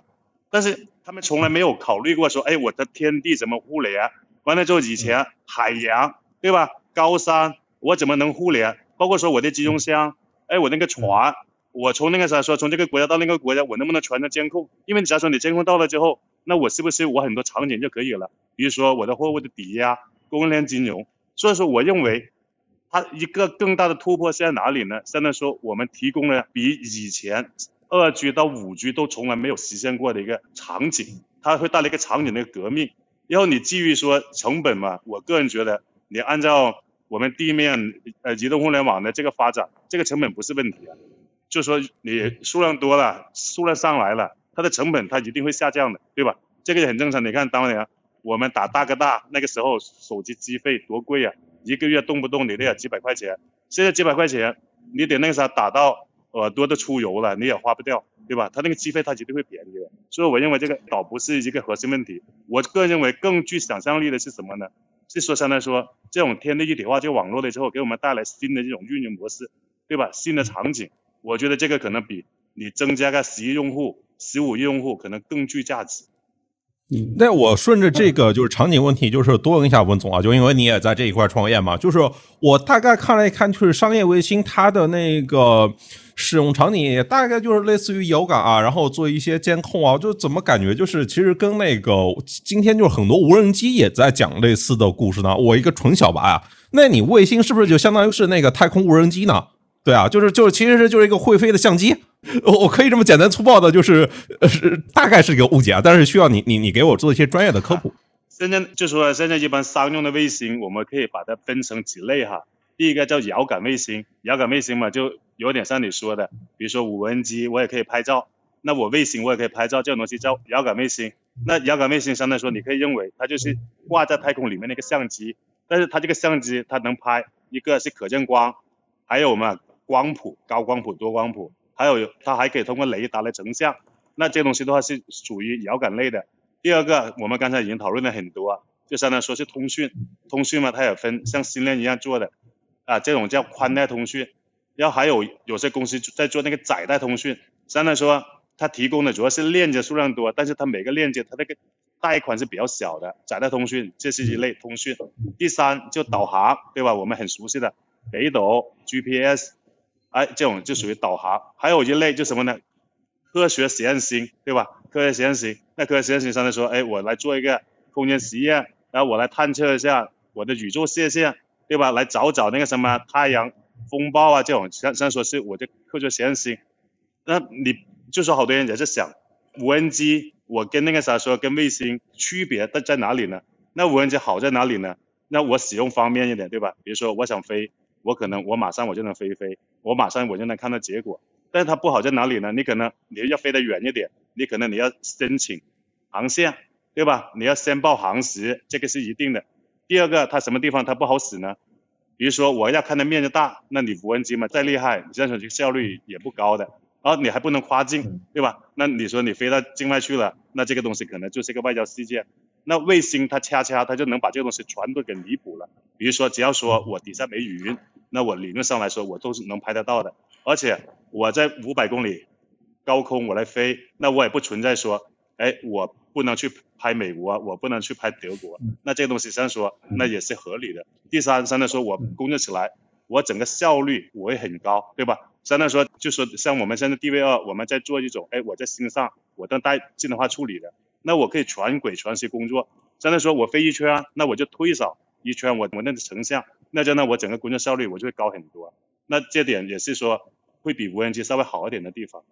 但是他们从来没有考虑过说，哎，我的天地怎么互联？完了之后，以前海洋对吧？高山我怎么能互联？包括说我的集装箱，哎，我那个船，我从那个啥说，从这个国家到那个国家，我能不能全程监控？因为假如说你监控到了之后，那我是不是我很多场景就可以了？比如说我的货物的抵押、供应链金融。所以说，我认为它一个更大的突破是在哪里呢？相当于说我们提供了比以前。二 G 到五 G 都从来没有实现过的一个场景，它会带来一个场景的革命。然后你基于说成本嘛，我个人觉得你按照我们地面呃移动互联网的这个发展，这个成本不是问题啊。就说你数量多了，数量上来了，它的成本它一定会下降的，对吧？这个也很正常。你看当年我们打大哥大那个时候，手机机费多贵啊，一个月动不动你都要几百块钱。现在几百块钱，你得那个啥打到。耳朵都出油了，你也花不掉，对吧？它那个机费它绝对会便宜的，所以我认为这个倒不是一个核心问题。我个人认为更具想象力的是什么呢？是说相当于说这种天地一体化这个网络了之后，给我们带来新的这种运营模式，对吧？新的场景，我觉得这个可能比你增加个十亿用户、十五亿用户可能更具价值。嗯那我顺着这个就是场景问题，就是多问一下文总啊，就因为你也在这一块创业嘛，就是我大概看了一看，就是商业卫星它的那个使用场景也，大概就是类似于遥感啊，然后做一些监控啊，就怎么感觉就是其实跟那个今天就是很多无人机也在讲类似的故事呢。我一个纯小白啊，那你卫星是不是就相当于是那个太空无人机呢？对啊，就是就是其实是就是一个会飞的相机。我我可以这么简单粗暴的，就是是大概是一个误解啊，但是需要你你你给我做一些专业的科普。现在就说现在一般商用的卫星，我们可以把它分成几类哈。第一个叫遥感卫星，遥感卫星嘛，就有点像你说的，比如说无人机我也可以拍照，那我卫星我也可以拍照，这种东西叫遥感卫星。那遥感卫星相对来说，你可以认为它就是挂在太空里面那个相机，但是它这个相机它能拍一个是可见光，还有嘛光谱、高光谱、多光谱。还有，它还可以通过雷达来成像，那这东西的话是属于遥感类的。第二个，我们刚才已经讨论了很多，就相当于说是通讯，通讯嘛，它也分像星链一样做的，啊，这种叫宽带通讯。然后还有有些公司在做那个窄带通讯，相当于说它提供的主要是链接数量多，但是它每个链接它那个带宽是比较小的，窄带通讯这是一类通讯。第三就导航，对吧？我们很熟悉的北斗 GPS。哎，这种就属于导航，还有一类就什么呢？科学实验星，对吧？科学实验星，那科学实验星上来说，哎，我来做一个空间实验，然后我来探测一下我的宇宙射线，对吧？来找找那个什么太阳风暴啊，这种像像说是我的科学实验星。那你就说好多人也在想，无人机我跟那个啥说跟卫星区别在在哪里呢？那无人机好在哪里呢？那我使用方便一点，对吧？比如说我想飞。我可能我马上我就能飞一飞，我马上我就能看到结果。但是它不好在哪里呢？你可能你要飞得远一点，你可能你要申请航线，对吧？你要先报航时，这个是一定的。第二个，它什么地方它不好使呢？比如说我要看的面积大，那你无人机嘛再厉害，你这样子效率也不高的。然后你还不能跨境，对吧？那你说你飞到境外去了，那这个东西可能就是一个外交事件。那卫星它恰恰它就能把这个东西全都给弥补了。比如说只要说我底下没云，那我理论上来说我都是能拍得到的。而且我在五百公里高空我来飞，那我也不存在说，哎，我不能去拍美国，我不能去拍德国。那这个东西上说那也是合理的。第三，相对说我工作起来，我整个效率我会很高，对吧？相当于说，就说像我们现在 D V 二，我们在做一种，哎，我在心上，我都带智能化处理的，那我可以全轨全息工作。相对说我飞一圈，那我就推扫一圈，我我那个成像，那这样呢，我整个工作效率我就会高很多。那这点也是说会比无人机稍微好一点的地方。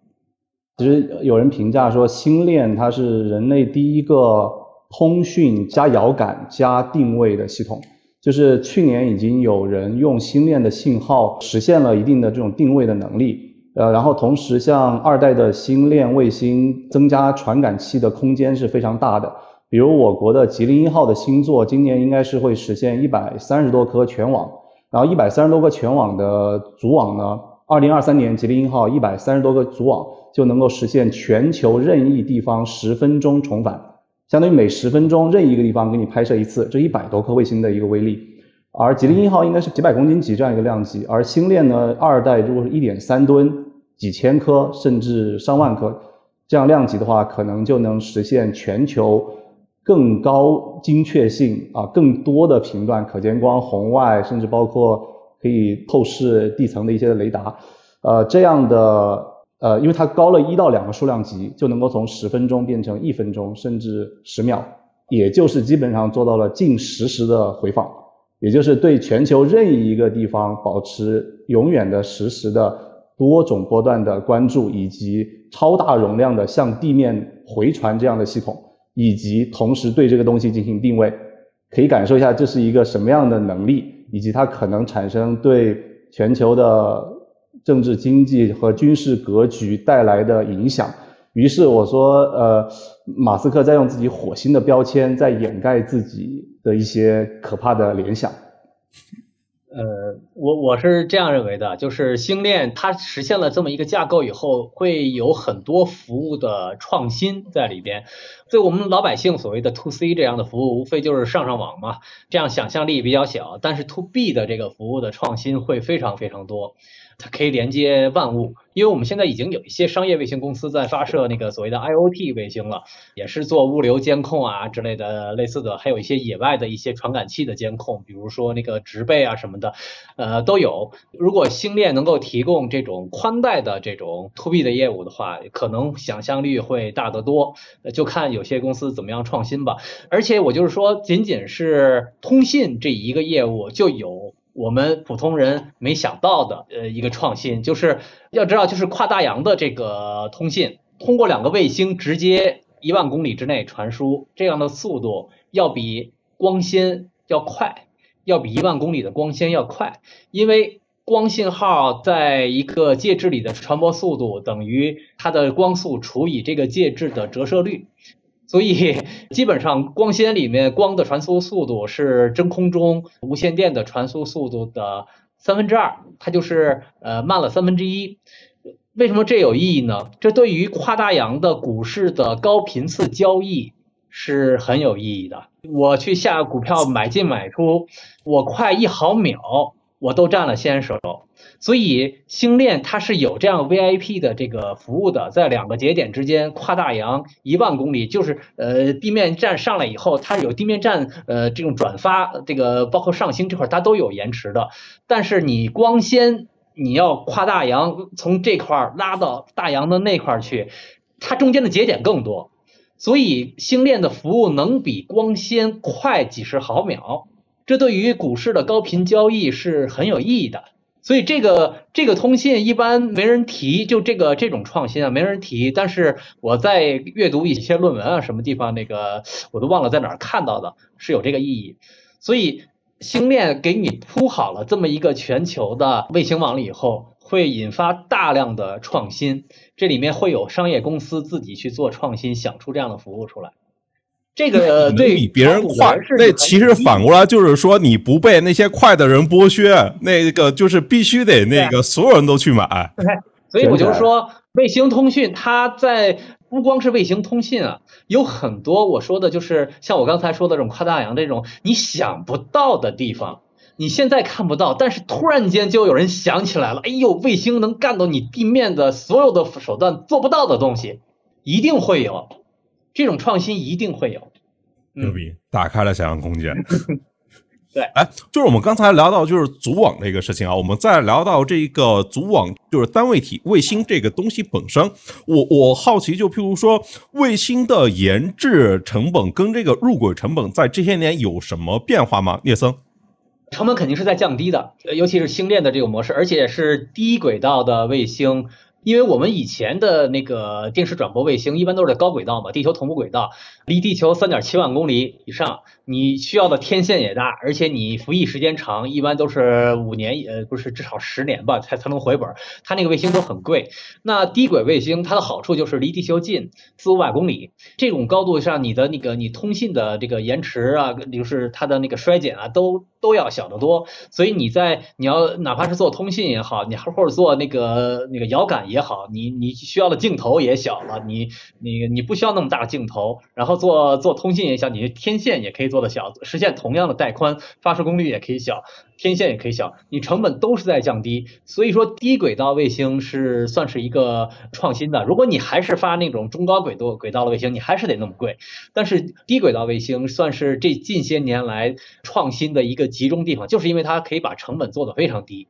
其实有人评价说，星链它是人类第一个通讯加遥感加定位的系统。就是去年已经有人用星链的信号实现了一定的这种定位的能力，呃，然后同时像二代的星链卫星增加传感器的空间是非常大的。比如我国的吉林一号的星座，今年应该是会实现一百三十多颗全网，然后一百三十多个全网的组网呢，二零二三年吉林一号一百三十多个组网就能够实现全球任意地方十分钟重返。相当于每十分钟任意一个地方给你拍摄一次，这一百多颗卫星的一个威力。而吉林一号应该是几百公斤级这样一个量级，而星链呢，二代如果是一点三吨，几千颗甚至上万颗这样量级的话，可能就能实现全球更高精确性啊，更多的频段可见光、红外，甚至包括可以透视地层的一些雷达，呃，这样的。呃，因为它高了一到两个数量级，就能够从十分钟变成一分钟，甚至十秒，也就是基本上做到了近实时的回放，也就是对全球任意一个地方保持永远的实时的多种波段的关注，以及超大容量的向地面回传这样的系统，以及同时对这个东西进行定位，可以感受一下这是一个什么样的能力，以及它可能产生对全球的。政治、经济和军事格局带来的影响。于是我说，呃，马斯克在用自己火星的标签，在掩盖自己的一些可怕的联想。呃，我我是这样认为的，就是星链它实现了这么一个架构以后，会有很多服务的创新在里边。对我们老百姓所谓的 to C 这样的服务，无非就是上上网嘛，这样想象力比较小。但是 to B 的这个服务的创新会非常非常多。它可以连接万物，因为我们现在已经有一些商业卫星公司在发射那个所谓的 IOT 卫星了，也是做物流监控啊之类的类似的，还有一些野外的一些传感器的监控，比如说那个植被啊什么的，呃都有。如果星链能够提供这种宽带的这种 To B 的业务的话，可能想象力会大得多。就看有些公司怎么样创新吧。而且我就是说，仅仅是通信这一个业务就有。我们普通人没想到的，呃，一个创新就是要知道，就是跨大洋的这个通信，通过两个卫星直接一万公里之内传输，这样的速度要比光纤要快，要比一万公里的光纤要快，因为光信号在一个介质里的传播速度等于它的光速除以这个介质的折射率。所以 <laughs> 基本上光纤里面光的传输速度是真空中无线电的传输速度的三分之二，它就是呃慢了三分之一。为什么这有意义呢？这对于跨大洋的股市的高频次交易是很有意义的。我去下股票买进买出，我快一毫秒我都占了先手。所以星链它是有这样 VIP 的这个服务的，在两个节点之间跨大洋一万公里，就是呃地面站上来以后，它有地面站呃这种转发，这个包括上星这块它都有延迟的。但是你光纤你要跨大洋从这块拉到大洋的那块去，它中间的节点更多，所以星链的服务能比光纤快几十毫秒，这对于股市的高频交易是很有意义的。所以这个这个通信一般没人提，就这个这种创新啊，没人提。但是我在阅读一些论文啊，什么地方那个我都忘了在哪儿看到的，是有这个意义。所以星链给你铺好了这么一个全球的卫星网了以后，会引发大量的创新，这里面会有商业公司自己去做创新，想出这样的服务出来。这个对比别人快，那其实反过来就是说，你不被那些快的人剥削，那个就是必须得那个所有人都去买。所以我就说，卫星通讯它在不光是卫星通信啊，有很多我说的就是像我刚才说的这种跨大洋这种你想不到的地方，你现在看不到，但是突然间就有人想起来了，哎呦，卫星能干到你地面的所有的手段做不到的东西，一定会有。这种创新一定会有，牛逼，打开了想象空间。<laughs> 对，哎，就是我们刚才聊到就是组网这个事情啊，我们再聊到这个组网，就是单位体卫星这个东西本身。我我好奇，就譬如说卫星的研制成本跟这个入轨成本在这些年有什么变化吗？聂森，成本肯定是在降低的，尤其是星链的这个模式，而且是低轨道的卫星。因为我们以前的那个电视转播卫星一般都是在高轨道嘛，地球同步轨道，离地球三点七万公里以上，你需要的天线也大，而且你服役时间长，一般都是五年，呃，不是至少十年吧，才才能回本。它那个卫星都很贵。那低轨卫星它的好处就是离地球近，四五百公里，这种高度上你的那个你通信的这个延迟啊，就是它的那个衰减啊，都都要小得多。所以你在你要哪怕是做通信也好，你或者做那个那个遥感。也好，你你需要的镜头也小了，你你你不需要那么大镜头，然后做做通信也小，你的天线也可以做的小，实现同样的带宽，发射功率也可以小，天线也可以小，你成本都是在降低，所以说低轨道卫星是算是一个创新的。如果你还是发那种中高轨道轨道的卫星，你还是得那么贵，但是低轨道卫星算是这近些年来创新的一个集中地方，就是因为它可以把成本做得非常低。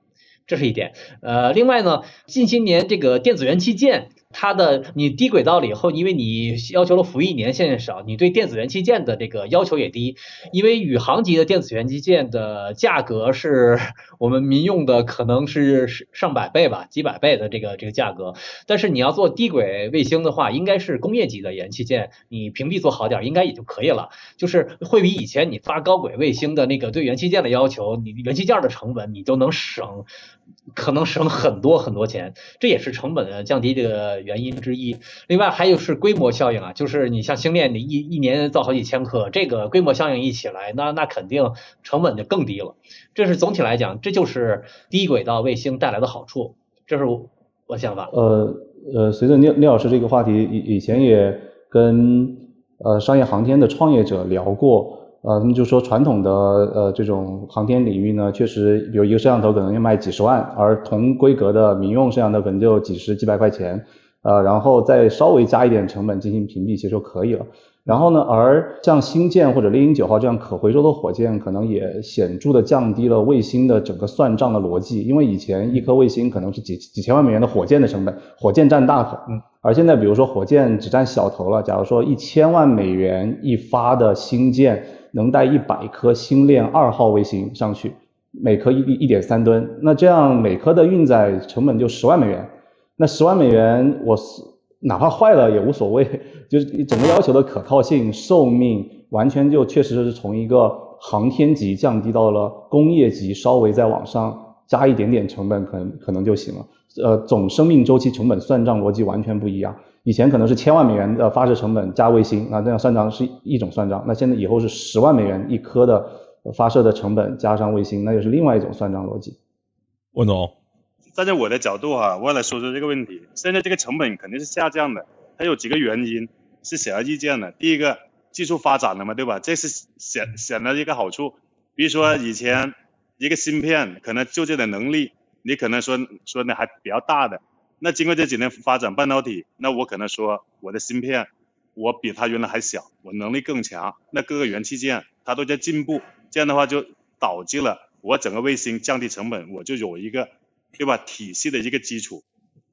这是一点，呃，另外呢，近些年这个电子元器件。它的你低轨道了以后，因为你要求的服役年限少，你对电子元器件的这个要求也低。因为宇航级的电子元器件的价格是我们民用的可能是上百倍吧，几百倍的这个这个价格。但是你要做低轨卫星的话，应该是工业级的元器件，你屏蔽做好点，应该也就可以了。就是会比以前你发高轨卫星的那个对元器件的要求，你元器件的成本你都能省，可能省很多很多钱。这也是成本降低的。原因之一，另外还有是规模效应啊，就是你像星链，你一一年造好几千颗，这个规模效应一起来，那那肯定成本就更低了。这是总体来讲，这就是低轨道卫星带来的好处，这是我想法。呃呃，随着聂聂老师这个话题，以以前也跟呃商业航天的创业者聊过。呃，他们就说传统的呃这种航天领域呢，确实有一个摄像头可能要卖几十万，而同规格的民用摄像头可能就几十几百块钱。呃，然后再稍微加一点成本进行屏蔽，其实就可以了。然后呢，而像星舰或者猎鹰九号这样可回收的火箭，可能也显著的降低了卫星的整个算账的逻辑。因为以前一颗卫星可能是几几千万美元的火箭的成本，火箭占大头。嗯。而现在，比如说火箭只占小头了。假如说一千万美元一发的星舰能带一百颗星链二号卫星上去，每颗一一点三吨，那这样每颗的运载成本就十万美元。那十万美元，我哪怕坏了也无所谓，<laughs> 就是整个要求的可靠性、寿命，完全就确实是从一个航天级降低到了工业级，稍微再往上加一点点成本，可能可能就行了。呃，总生命周期成本算账逻辑完全不一样。以前可能是千万美元的发射成本加卫星，那这样算账是一种算账。那现在以后是十万美元一颗的发射的成本加上卫星，那又是另外一种算账逻辑。温总。站在我的角度哈，我来说说这个问题。现在这个成本肯定是下降的，它有几个原因是显而易见的。第一个，技术发展了嘛，对吧？这是显显的一个好处。比如说以前一个芯片可能就这点能力，你可能说说那还比较大的。那经过这几年发展半导体，那我可能说我的芯片我比它原来还小，我能力更强。那各个元器件它都在进步，这样的话就导致了我整个卫星降低成本，我就有一个。对吧？体系的一个基础。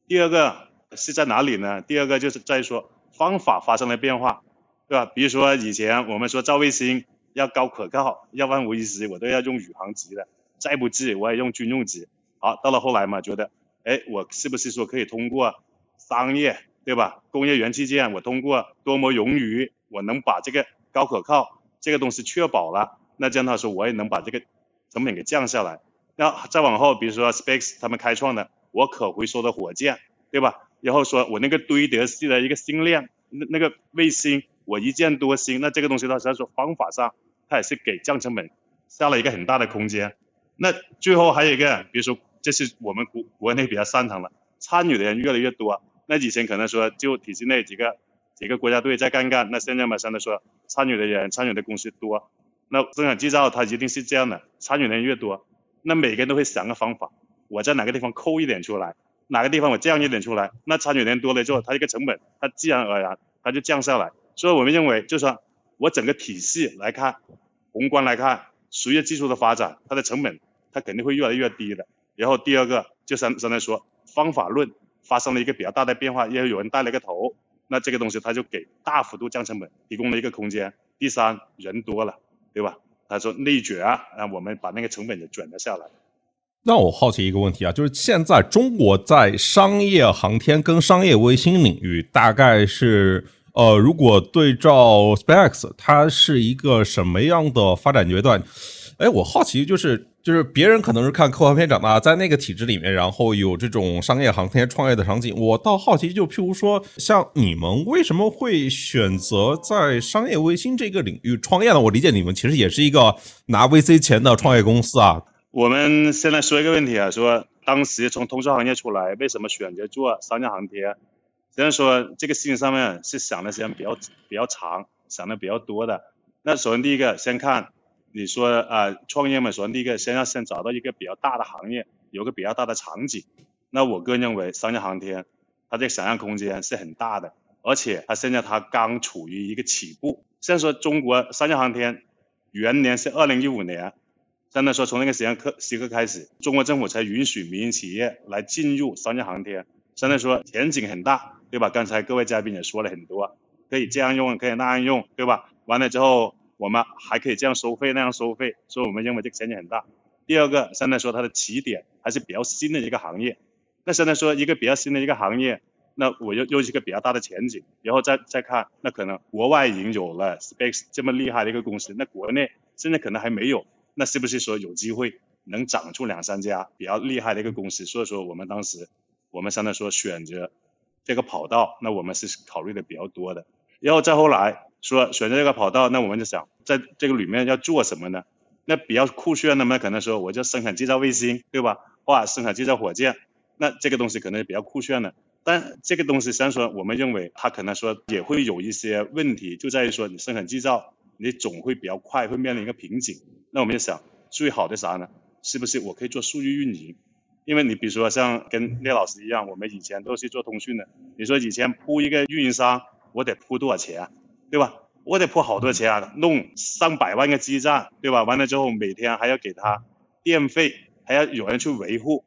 第二个是在哪里呢？第二个就是在说方法发生了变化，对吧？比如说以前我们说造卫星要高可靠，要万无一失，我都要用宇航级的，再不济我也用军用级。好，到了后来嘛，觉得，哎，我是不是说可以通过商业，对吧？工业元器件，我通过多么冗余，我能把这个高可靠这个东西确保了，那这样的话说，我也能把这个成本给降下来。那再往后，比如说 Space 他们开创的我可回收的火箭，对吧？然后说我那个堆叠式的一个星链，那那个卫星我一箭多星，那这个东西它实际上说方法上它也是给降成本下了一个很大的空间。那最后还有一个，比如说这是我们国国内比较擅长的，参与的人越来越多。那以前可能说就体系内几个几个国家队在干干，那现在嘛相对说参与的人参与的公司多。那生产制造它一定是这样的，参与的人越多，那每个人都会想个方法，我在哪个地方抠一点出来，哪个地方我降一点出来，那参与的人多了之后，它这个成本它自然而然它就降下来。所以我们认为，就是说我整个体系来看，宏观来看，随着技术的发展，它的成本它肯定会越来越低的。然后第二个，就像刚才说，方法论发生了一个比较大的变化，因为有人带了个头，那这个东西它就给大幅度降成本提供了一个空间。第三，人多了。对吧？他说内卷啊，我们把那个成本就卷了下来。那我好奇一个问题啊，就是现在中国在商业航天跟商业卫星领域，大概是呃，如果对照 SpaceX，它是一个什么样的发展阶段？哎，我好奇就是。就是别人可能是看科幻片长大，在那个体制里面，然后有这种商业航天创业的场景。我倒好奇，就譬如说，像你们为什么会选择在商业卫星这个领域创业呢？我理解你们其实也是一个拿 VC 钱的创业公司啊。我们现在说一个问题啊，说当时从通讯行业出来，为什么选择做商业航天？虽然说这个事情上面是想的时间比较比较长，想的比较多的。那首先第一个，先看。你说啊，创业嘛，首先第一个先要先找到一个比较大的行业，有个比较大的场景。那我个人认为，商业航天它这个想象空间是很大的，而且它现在它刚处于一个起步。现在说中国商业航天元年是二零一五年，现在说从那个时间刻时刻开始，中国政府才允许民营企业来进入商业航天。现在说前景很大，对吧？刚才各位嘉宾也说了很多，可以这样用，可以那样用，对吧？完了之后。我们还可以这样收费那样收费，所以我们认为这个前景很大。第二个，相对说它的起点还是比较新的一个行业。那相对说一个比较新的一个行业，那我又又是一个比较大的前景。然后再再看，那可能国外已经有了 Space 这么厉害的一个公司，那国内现在可能还没有，那是不是说有机会能长出两三家比较厉害的一个公司？所以说我们当时我们相对说选择这个跑道，那我们是考虑的比较多的。然后再后来。说选择这个跑道，那我们就想在这个里面要做什么呢？那比较酷炫的嘛，可能说我就生产制造卫星，对吧？或者生产制造火箭，那这个东西可能比较酷炫的。但这个东西虽然说我们认为它可能说也会有一些问题，就在于说你生产制造你总会比较快，会面临一个瓶颈。那我们就想最好的啥呢？是不是我可以做数据运营？因为你比如说像跟聂老师一样，我们以前都是做通讯的。你说以前铺一个运营商，我得铺多少钱啊？对吧？我得破好多钱啊，弄上百万个基站，对吧？完了之后每天还要给他电费，还要有人去维护。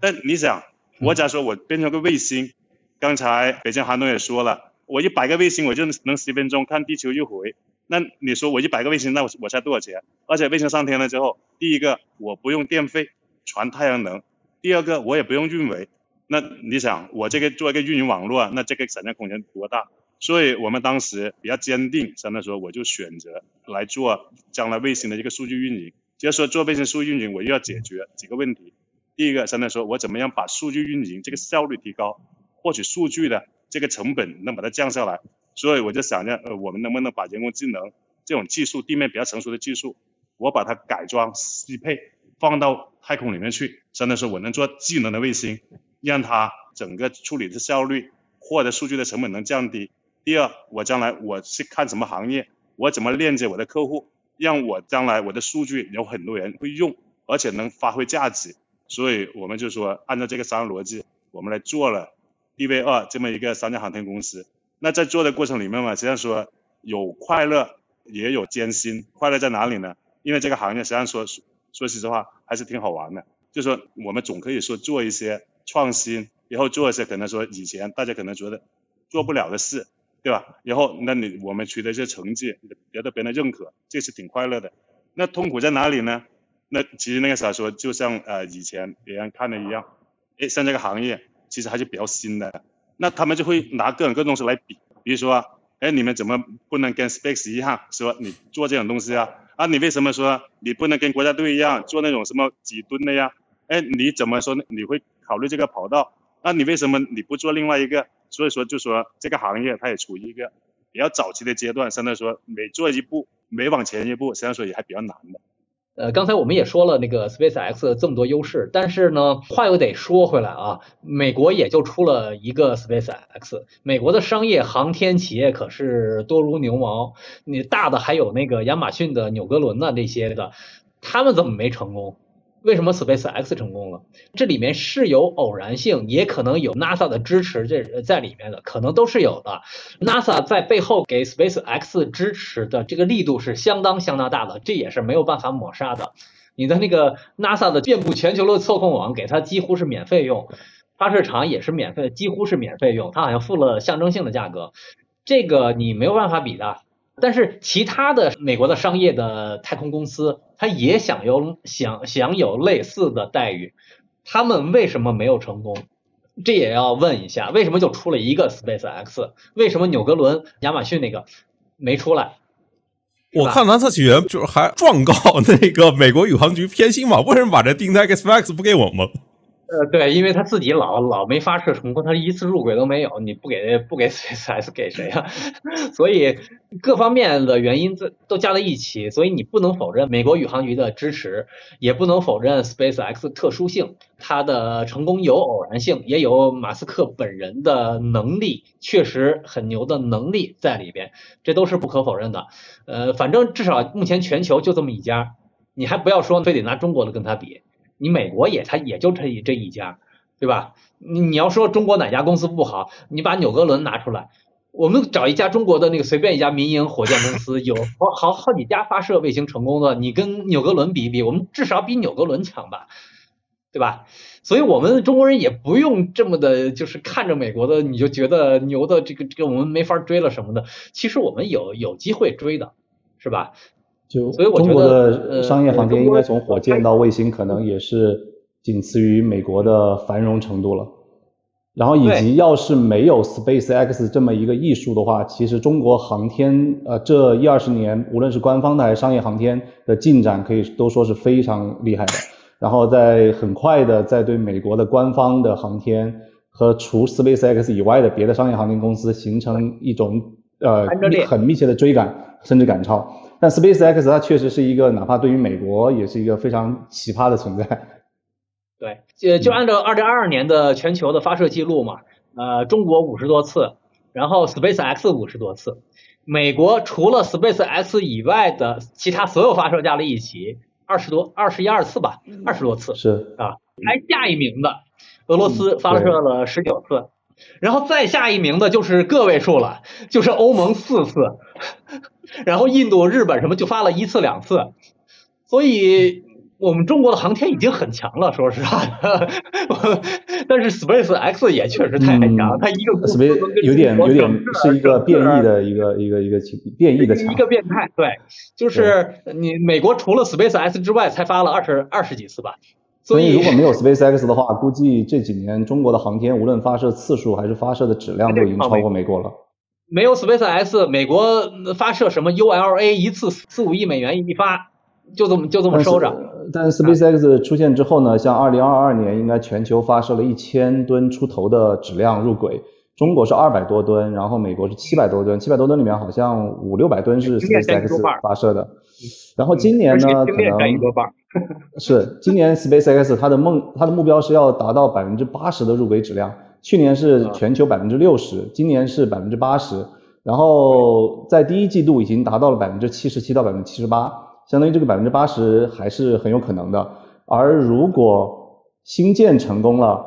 但你想，我假如说我变成个卫星，刚才北京韩东也说了，我一百个卫星我就能十分钟看地球一回。那你说我一百个卫星，那我我才多少钱？而且卫星上天了之后，第一个我不用电费，传太阳能；第二个我也不用运维。那你想，我这个做一个运营网络，那这个想象空间多大？所以我们当时比较坚定，相对来说我就选择来做将来卫星的一个数据运营。就是说做卫星数据运营，我又要解决几个问题。第一个，相对来说我怎么样把数据运营这个效率提高，获取数据的这个成本能把它降下来。所以我就想着，呃，我们能不能把人工智能这种技术，地面比较成熟的技术，我把它改装适配放到太空里面去，相当于说我能做智能的卫星，让它整个处理的效率，获得数据的成本能降低。第二，我将来我是看什么行业，我怎么链接我的客户，让我将来我的数据有很多人会用，而且能发挥价值。所以我们就说，按照这个商业逻辑，我们来做了 DV 二这么一个商业航天公司。那在做的过程里面嘛，实际上说有快乐，也有艰辛。快乐在哪里呢？因为这个行业实际上说说实话还是挺好玩的。就说我们总可以说做一些创新，然后做一些可能说以前大家可能觉得做不了的事。对吧？然后那你我们取得一些成绩，得到别人的认可，这是挺快乐的。那痛苦在哪里呢？那其实那个时候说，就像呃以前别人看的一样，哎，像这个行业其实还是比较新的，那他们就会拿各种各样东西来比，比如说，哎，你们怎么不能跟 Space 一样，说你做这种东西啊？啊，你为什么说你不能跟国家队一样做那种什么几吨的呀？哎，你怎么说？你会考虑这个跑道？那你为什么你不做另外一个？所以说就说这个行业它也处于一个比较早期的阶段，相当于说每做一步，每往前一步，相当于说也还比较难的。呃，刚才我们也说了那个 SpaceX 这么多优势，但是呢，话又得说回来啊，美国也就出了一个 SpaceX，美国的商业航天企业可是多如牛毛，你大的还有那个亚马逊的纽格伦呐这些的，他们怎么没成功？为什么 SpaceX 成功了？这里面是有偶然性，也可能有 NASA 的支持这在里面的，可能都是有的。NASA 在背后给 SpaceX 支持的这个力度是相当相当大的，这也是没有办法抹杀的。你的那个 NASA 的遍布全球的测控网给它几乎是免费用，发射场也是免费，几乎是免费用，它好像付了象征性的价格，这个你没有办法比的。但是其他的美国的商业的太空公司，它也享有享享有类似的待遇，他们为什么没有成功？这也要问一下，为什么就出了一个 SpaceX？为什么纽格伦、亚马逊那个没出来？我看蓝色起源就是还状告那个美国宇航局偏心嘛？为什么把这订单给 SpaceX 不给我们？呃，对，因为他自己老老没发射成功，他一次入轨都没有，你不给不给 SpaceX 给谁啊？<laughs> 所以各方面的原因都都加在一起，所以你不能否认美国宇航局的支持，也不能否认 SpaceX 特殊性，它的成功有偶然性，也有马斯克本人的能力，确实很牛的能力在里边，这都是不可否认的。呃，反正至少目前全球就这么一家，你还不要说非得拿中国的跟他比。你美国也才也就这一这一家，对吧？你你要说中国哪家公司不好，你把纽格伦拿出来，我们找一家中国的那个随便一家民营火箭公司，有好好好几家发射卫星成功的，你跟纽格伦比一比，我们至少比纽格伦强吧，对吧？所以我们中国人也不用这么的，就是看着美国的你就觉得牛的这个这个我们没法追了什么的，其实我们有有机会追的，是吧？就所以中国的商业航天应该从火箭到卫星，可能也是仅次于美国的繁荣程度了。然后以及要是没有 SpaceX 这么一个艺术的话，其实中国航天呃这一二十年，无论是官方的还是商业航天的进展，可以都说是非常厉害的。然后在很快的在对美国的官方的航天和除 SpaceX 以外的别的商业航天公司形成一种呃很密切的追赶，甚至赶超。但 SpaceX 它确实是一个，哪怕对于美国也是一个非常奇葩的存在。<laughs> 对，就就按照二零二二年的全球的发射记录嘛，呃，中国五十多次，然后 SpaceX 五十多次，美国除了 SpaceX 以外的其他所有发射加在一起二十多二十一二次吧，二十多次是。啊，排下一名的俄罗斯发射了十九次，然后再下一名的就是个位数了，就是欧盟四次，然后印度、日本什么就发了一次两次，所以我们中国的航天已经很强了，说实话的。<laughs> 但是 SpaceX 也确实太强，嗯它一个 Space 有点有点是一个变异的一个一个一个情变异的强一。个变态，对，就是你美国除了 SpaceX 之外，才发了二十二十几次吧，所以如果没有 SpaceX 的话，估计这几年中国的航天无论发射次数还是发射的质量都已经超过美国了。没有 SpaceX，美国发射什么 ULA 一次四五亿美元一发，就这么就这么收着。但 SpaceX 出现之后呢，像二零二二年应该全球发射了一千吨出头的质量入轨，中国是二百多吨，然后美国是七百多吨，七百多吨里面好像五六百吨是 SpaceX 发射的。然后今年呢，可能半。<laughs> 是今年 SpaceX 它的梦它的目标是要达到百分之八十的入轨质量，去年是全球百分之六十，今年是百分之八十，然后在第一季度已经达到了百分之七十七到百分之七十八，相当于这个百分之八十还是很有可能的。而如果新建成功了，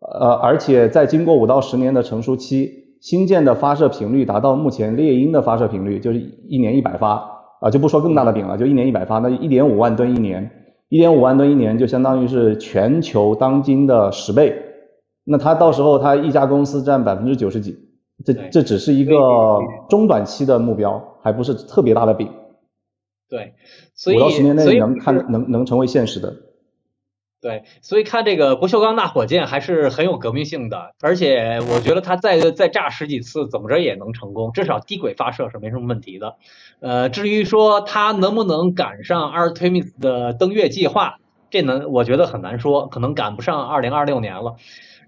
呃，而且在经过五到十年的成熟期，新建的发射频率达到目前猎鹰的发射频率，就是一年一百发啊，就不说更大的饼了，就一年一百发，那一点五万吨一年，一点五万吨一年就相当于是全球当今的十倍。那它到时候它一家公司占百分之九十几，这这只是一个中短期的目标，还不是特别大的饼。对，所以五到十年内能看能能成为现实的。对，所以看这个不锈钢大火箭还是很有革命性的，而且我觉得它再再炸十几次，怎么着也能成功，至少低轨发射是没什么问题的。呃，至于说它能不能赶上 Artemis 的登月计划，这能我觉得很难说，可能赶不上二零二六年了。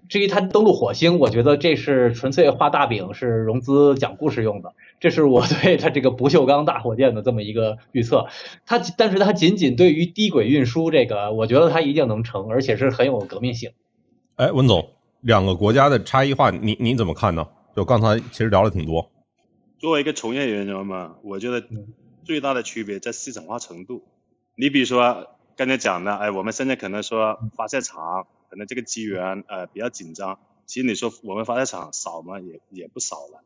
至于它登陆火星，我觉得这是纯粹画大饼，是融资讲故事用的。这是我 <laughs> 对它这个不锈钢大火箭的这么一个预测。它，但是它仅仅对于低轨运输这个，我觉得它一定能成，而且是很有革命性。哎，文总，两个国家的差异化，你你怎么看呢？就刚才其实聊了挺多。作为一个从业人员嘛，我觉得最大的区别在市场化程度。你比如说刚才讲的，哎，我们现在可能说发射场。可能这个机缘呃比较紧张，其实你说我们发射场少吗？也也不少了。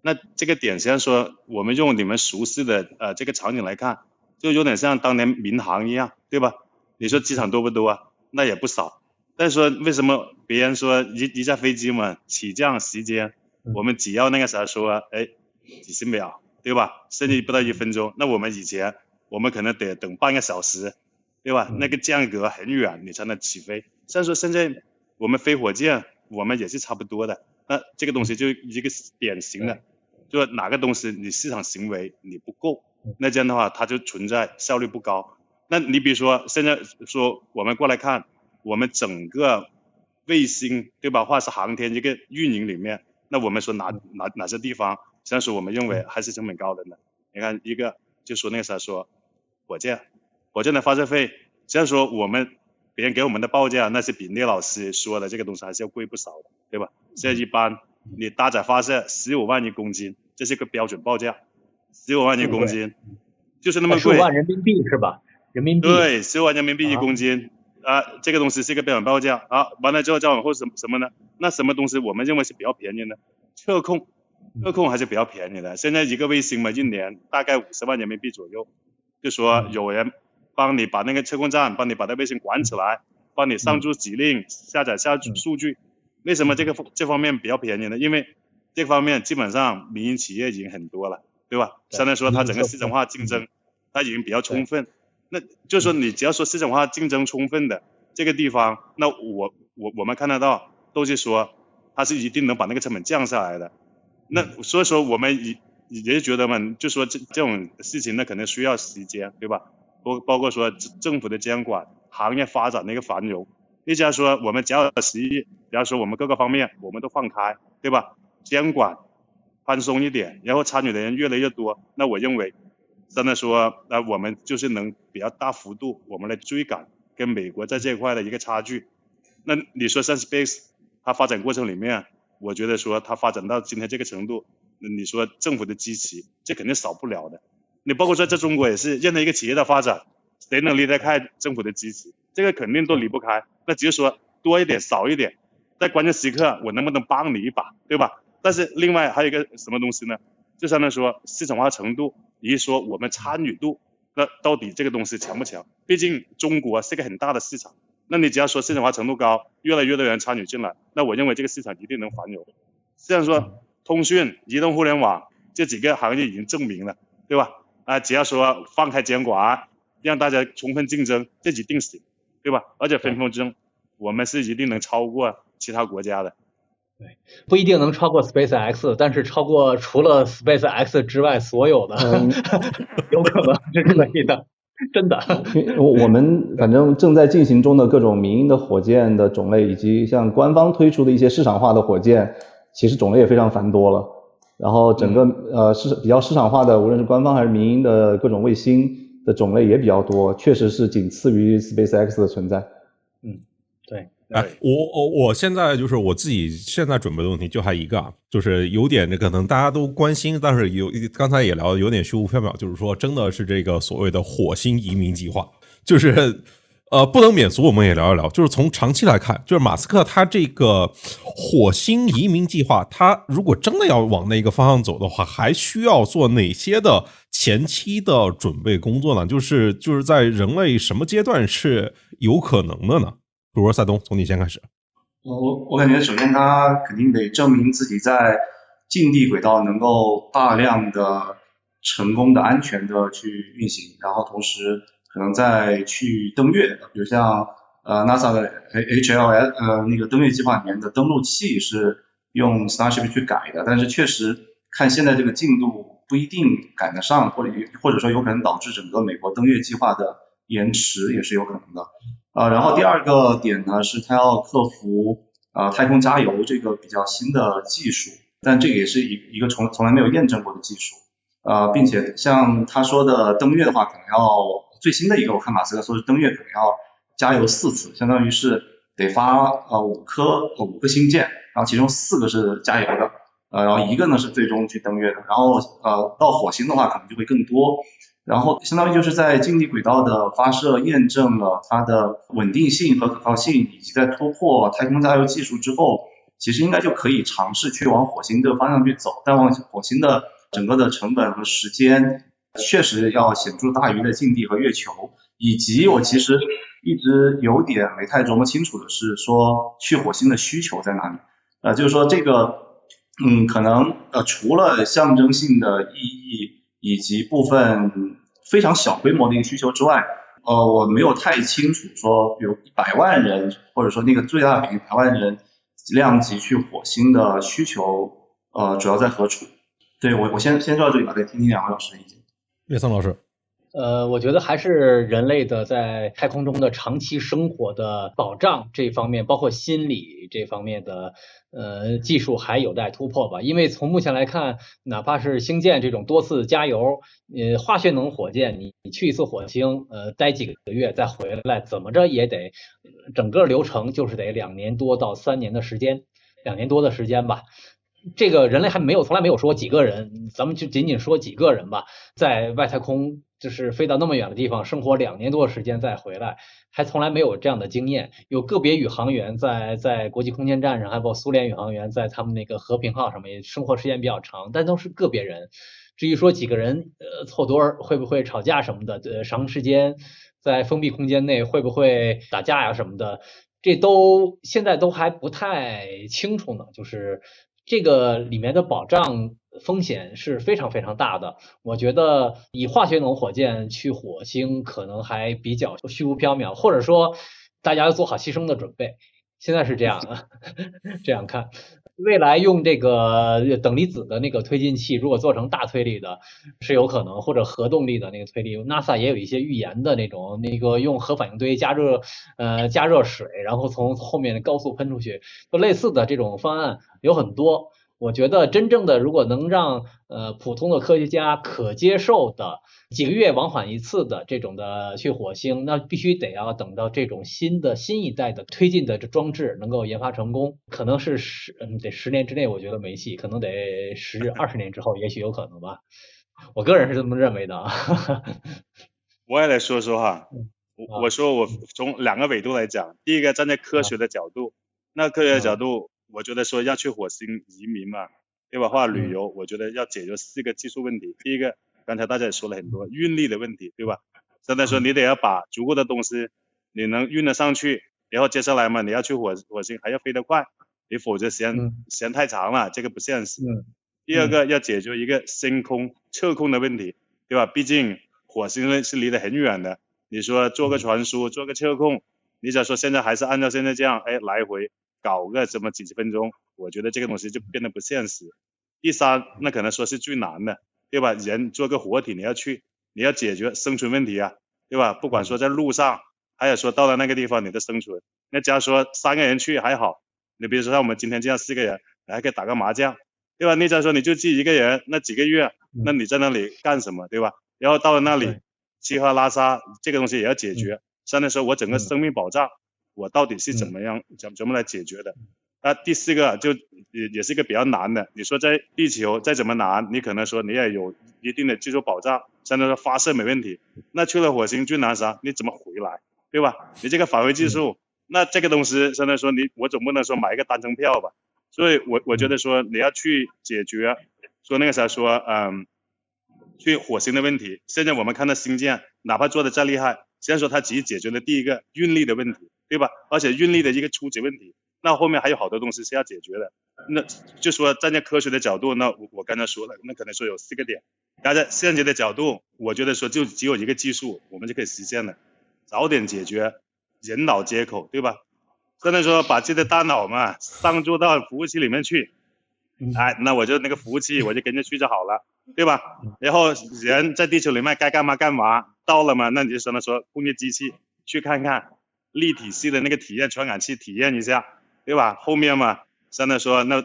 那这个点实际上说，我们用你们熟悉的呃这个场景来看，就有点像当年民航一样，对吧？你说机场多不多啊？那也不少。但是说为什么别人说一一架飞机嘛，起降时间我们只要那个啥说，哎，几十秒，对吧？甚至不到一分钟。那我们以前我们可能得等半个小时。对吧？那个间隔很远，你才能起飞。虽然说现在我们飞火箭，我们也是差不多的。那这个东西就一个典型的，就哪个东西你市场行为你不够，那这样的话它就存在效率不高。那你比如说现在说我们过来看，我们整个卫星对吧，或者是航天一个运营里面，那我们说哪哪哪些地方，像是我们认为还是成本高的呢？你看一个就说那个啥说火箭。火箭的发射费，虽然说我们别人给我们的报价，那是比聂老师说的这个东西还是要贵不少的，对吧？现在一般你搭载发射十五万一公斤，这是个标准报价，十五万一公斤就是那么贵。十五万人民币是吧？人民币。对，十五万人民币一公斤啊，这个东西是一个标准报价啊。完了之后再往后什什么呢？那什么东西我们认为是比较便宜呢？测控，测控还是比较便宜的。现在一个卫星嘛，一年大概五十万人民币左右，就说有人。帮你把那个车控站，帮你把那卫星管起来，帮你上注指令，下载下数据。为什么这个这方面比较便宜呢？因为这方面基本上民营企业已经很多了，对吧？相当于说它整个市场化竞争，它已经比较充分。那就是说你只要说市场化竞争充分的这个地方，那我我我们看得到都是说它是一定能把那个成本降下来的。那所以说我们也也是觉得嘛，就说这这种事情那可能需要时间，对吧？包包括说政府的监管，行业发展的一个繁荣。一家说我们只要十亿，假如说我们各个方面我们都放开，对吧？监管宽松一点，然后参与的人越来越多，那我认为真的说，那我们就是能比较大幅度我们来追赶跟美国在这一块的一个差距。那你说 s e n s p a c e 它发展过程里面，我觉得说它发展到今天这个程度，那你说政府的支持，这肯定少不了的。你包括说在中国也是，任何一个企业的发展，谁能离得开政府的支持？这个肯定都离不开。那只是说多一点少一点，在关键时刻我能不能帮你一把，对吧？但是另外还有一个什么东西呢？就相当于说市场化程度，也是说我们参与度，那到底这个东西强不强？毕竟中国是个很大的市场，那你只要说市场化程度高，越来越多人参与进来，那我认为这个市场一定能繁荣。虽然说通讯、移动互联网这几个行业已经证明了，对吧？啊，只要说放开监管，让大家充分竞争，这一定行，对吧？而且分分钟，我们是一定能超过其他国家的。对，不一定能超过 Space X，但是超过除了 Space X 之外所有的，<laughs> 有可能是可以的，<laughs> 真的。<laughs> 我我们反正正在进行中的各种民营的火箭的种类，以及像官方推出的一些市场化的火箭，其实种类也非常繁多了。然后整个呃市比较市场化的，无论是官方还是民营的各种卫星的种类也比较多，确实是仅次于 SpaceX 的存在。嗯，对。哎，我我我现在就是我自己现在准备的问题就还一个啊，就是有点可能大家都关心，但是有刚才也聊的有点虚无缥缈，就是说真的是这个所谓的火星移民计划，就是。呃，不能免俗，我们也聊一聊。就是从长期来看，就是马斯克他这个火星移民计划，他如果真的要往那个方向走的话，还需要做哪些的前期的准备工作呢？就是就是在人类什么阶段是有可能的呢？比如说赛东，从你先开始。我我感觉，首先他肯定得证明自己在近地轨道能够大量的、成功的、安全的去运行，然后同时。可能再去登月，比如像呃，NASA 的 HLS 呃那个登月计划里面的登陆器是用 Starship 去改的，但是确实看现在这个进度不一定赶得上，或者或者说有可能导致整个美国登月计划的延迟也是有可能的。呃，然后第二个点呢是它要克服呃太空加油这个比较新的技术，但这个也是一一个从从来没有验证过的技术。呃，并且像他说的登月的话，可能要最新的一个，我看马斯克说是登月可能要加油四次，相当于是得发呃五颗呃五个星舰，然后其中四个是加油的，呃，然后一个呢是最终去登月的，然后呃到火星的话可能就会更多，然后相当于就是在近地轨道的发射验证了它的稳定性和可靠性，以及在突破太空加油技术之后，其实应该就可以尝试去往火星这个方向去走，但往火星的。整个的成本和时间确实要显著大于的近地和月球，以及我其实一直有点没太琢磨清楚的是说去火星的需求在哪里？呃，就是说这个，嗯，可能呃除了象征性的意义以及部分非常小规模的一个需求之外，呃，我没有太清楚说，比如一百万人或者说那个最大比一百万人量级去火星的需求，呃，主要在何处？对我，我先先说到这里吧，再听听两位老师的意见。岳森老师，呃，我觉得还是人类的在太空中的长期生活的保障这方面，包括心理这方面的呃技术还有待突破吧。因为从目前来看，哪怕是星舰这种多次加油，呃，化学能火箭，你你去一次火星，呃，待几个月再回来，怎么着也得整个流程就是得两年多到三年的时间，两年多的时间吧。这个人类还没有从来没有说几个人，咱们就仅仅说几个人吧，在外太空就是飞到那么远的地方生活两年多的时间再回来，还从来没有这样的经验。有个别宇航员在在国际空间站上，还包括苏联宇航员在他们那个和平号上面生活时间比较长，但都是个别人。至于说几个人呃凑多儿会不会吵架什么的，呃长时间在封闭空间内会不会打架呀什么的，这都现在都还不太清楚呢，就是。这个里面的保障风险是非常非常大的，我觉得以化学能火箭去火星可能还比较虚无缥缈，或者说大家要做好牺牲的准备。现在是这样的，<laughs> 这样看，未来用这个等离子的那个推进器，如果做成大推力的，是有可能，或者核动力的那个推力，NASA 也有一些预言的那种，那个用核反应堆加热呃加热水，然后从后面的高速喷出去，就类似的这种方案有很多。我觉得真正的如果能让呃普通的科学家可接受的几个月往返一次的这种的去火星，那必须得要等到这种新的新一代的推进的这装置能够研发成功，可能是十嗯得十年之内，我觉得没戏，可能得十二十年之后也许有可能吧。我个人是这么认为的啊。<laughs> 我也来说说哈，我我说我从两个维度来讲，第一个站在科学的角度，那科学的角度。我觉得说要去火星移民嘛，对吧？话旅游，我觉得要解决四个技术问题。第一个，刚才大家也说了很多运力的问题，对吧？现在说你得要把足够的东西你能运得上去，然后接下来嘛，你要去火火星还要飞得快，你否则时间时间太长了，这个不现实。第二个要解决一个升空测控的问题，对吧？毕竟火星是离得很远的，你说做个传输，做个测控，你假说现在还是按照现在这样，哎，来回。搞个什么几十分钟，我觉得这个东西就变得不现实。第三，那可能说是最难的，对吧？人做个活体，你要去，你要解决生存问题啊，对吧？不管说在路上，还有说到了那个地方你的生存。那假如说三个人去还好，你比如说像我们今天这样四个人，你还可以打个麻将，对吧？那假如说你就自己一个人，那几个月，那你在那里干什么，对吧？然后到了那里，吃喝拉撒这个东西也要解决。相当于说我整个生命保障。我到底是怎么样怎怎么来解决的？那第四个就也也是一个比较难的。你说在地球再怎么难，你可能说你也有一定的技术保障，相当于说发射没问题。那去了火星最难啥？你怎么回来，对吧？你这个返回技术，那这个东西相当于说你我总不能说买一个单程票吧？所以我我觉得说你要去解决说那个啥说嗯去火星的问题。现在我们看到星舰，哪怕做的再厉害，虽然说它只解决了第一个运力的问题。对吧？而且运力的一个初级问题，那后面还有好多东西是要解决的。那就说站在科学的角度，那我我刚才说了，那可能说有四个点。但在现阶的角度，我觉得说就只有一个技术，我们就可以实现了，早点解决人脑接口，对吧？甚至说把自己的大脑嘛上注到服务器里面去，哎，那我就那个服务器我就跟着去就好了，对吧？然后人在地球里面该干嘛干嘛，到了嘛，那你就相当说工业机器去看看立体式的那个体验传感器体验一下，对吧？后面嘛，相当说那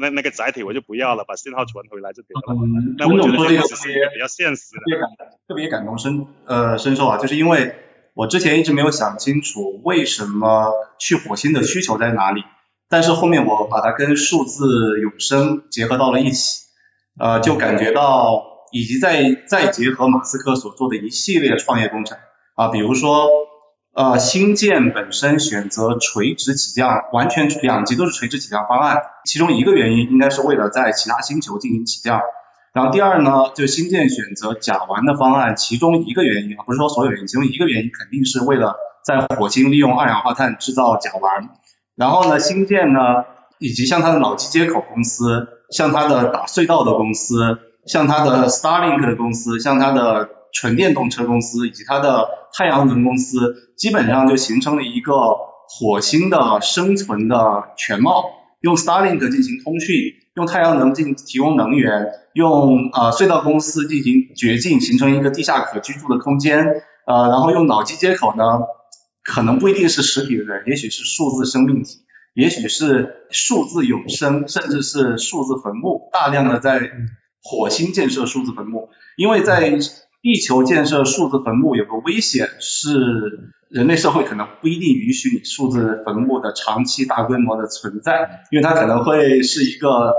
那那个载体我就不要了，把信号传回来就得了。嗯，那我觉得说这个这个是比较现实的。特别感特别感同身呃身受啊，就是因为我之前一直没有想清楚为什么去火星的需求在哪里，但是后面我把它跟数字永生结合到了一起，呃，就感觉到以及再再结合马斯克所做的一系列创业工程啊，比如说呃星舰本身选择垂直起降，完全两级都是垂直起降方案，其中一个原因应该是为了在其他星球进行起降。然后第二呢，就新建选择甲烷的方案，其中一个原因啊，不是说所有原因，其中一个原因肯定是为了在火星利用二氧化碳制造甲烷。然后呢，新建呢，以及像它的脑机接口公司，像它的打隧道的公司，像它的 Starlink 的公司，像它的纯电动车公司，以及它的太阳能公司，基本上就形成了一个火星的生存的全貌。用 Starlink 进行通讯，用太阳能进提供能源，用呃隧道公司进行掘进，形成一个地下可居住的空间。呃，然后用脑机接口呢，可能不一定是实体的人，也许是数字生命体，也许是数字永生，甚至是数字坟墓，大量的在火星建设数字坟墓，因为在地球建设数字坟墓有个危险是。人类社会可能不一定允许你数字坟墓的长期大规模的存在，因为它可能会是一个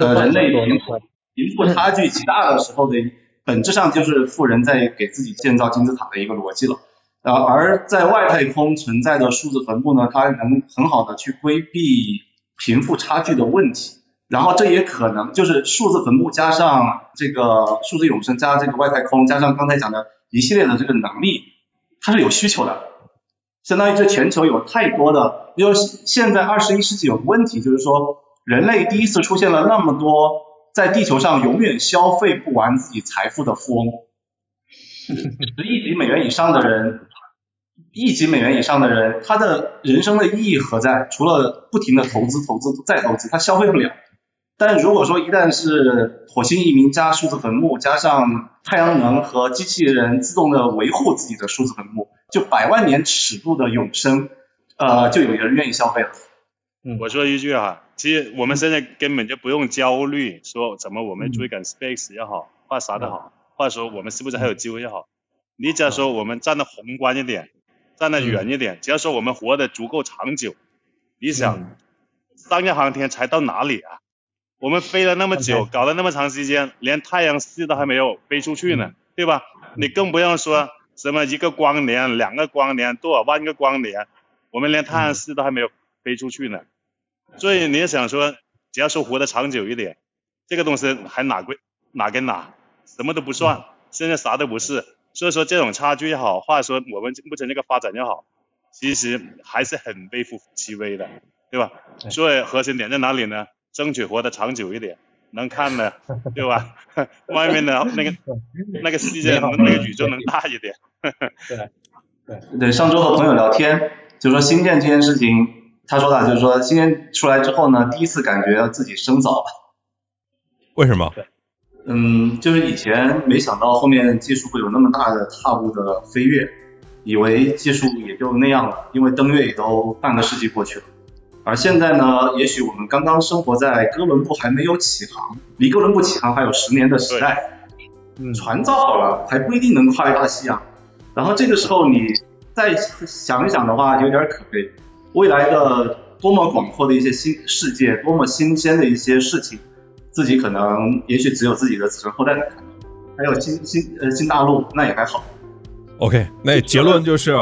呃人类贫富贫富差距极大的时候的，本质上就是富人在给自己建造金字塔的一个逻辑了。呃，而在外太空存在的数字坟墓呢，它能很好的去规避贫富差距的问题。然后这也可能就是数字坟墓加上这个数字永生加这个外太空加上刚才讲的一系列的这个能力。它是有需求的，相当于这全球有太多的，因为现在二十一世纪有个问题，就是说人类第一次出现了那么多在地球上永远消费不完自己财富的富翁，十亿级美元以上的人，亿级美元以上的人，他的人生的意义何在？除了不停的投资、投资再投资，他消费不了。但如果说一旦是火星移民加数字坟墓，加上太阳能和机器人自动的维护自己的数字坟墓，就百万年尺度的永生，呃，就有人愿意消费了。嗯，我说一句哈，其实我们现在根本就不用焦虑，说怎么我们追赶 space 也好，或啥都好，或者说我们是不是还有机会也好，你只要说我们站得宏观一点，站得远一点，只要说我们活得足够长久，你想，商业航天才到哪里啊？我们飞了那么久，搞了那么长时间，连太阳系都还没有飞出去呢，对吧？你更不用说什么一个光年、两个光年、多少万个光年，我们连太阳系都还没有飞出去呢。所以你也想说，只要说活得长久一点，这个东西还哪归哪跟哪，什么都不算，现在啥都不是。所以说这种差距也好，或者说我们目前这个发展也好，其实还是很微乎其微的，对吧？所以核心点在哪里呢？争取活得长久一点，能看的，<laughs> 对吧？<laughs> 外面的那个 <laughs> 那个世界，那个宇宙能大一点。对对对，上周和朋友聊天，就说新建这件事情，他说的就是说新建出来之后呢，第一次感觉自己生早了。为什么？嗯，就是以前没想到后面技术会有那么大的踏步的飞跃，以为技术也就那样了，因为登月也都半个世纪过去了。而现在呢，也许我们刚刚生活在哥伦布还没有起航，离哥伦布起航还有十年的时代，船造好了还不一定能跨越大西洋。然后这个时候你再想一想的话，有点可悲。未来的多么广阔的一些新世界，多么新鲜的一些事情，自己可能也许只有自己的子孙后代能看到。还有新新呃新大陆，那也还好。OK，那结论就是。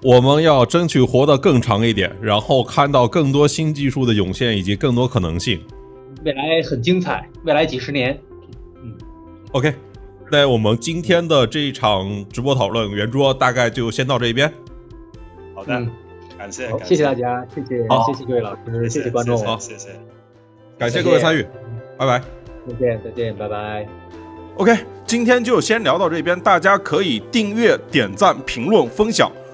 我们要争取活得更长一点，然后看到更多新技术的涌现以及更多可能性。未来很精彩，未来几十年。嗯，OK，那我们今天的这一场直播讨论圆桌大概就先到这边。好的，感谢，谢谢大家，谢谢，谢谢各位老师，谢谢观众，好，谢谢，感谢各位参与，拜拜，再见，再见，拜拜。OK，今天就先聊到这边，大家可以订阅、点赞、评论、分享。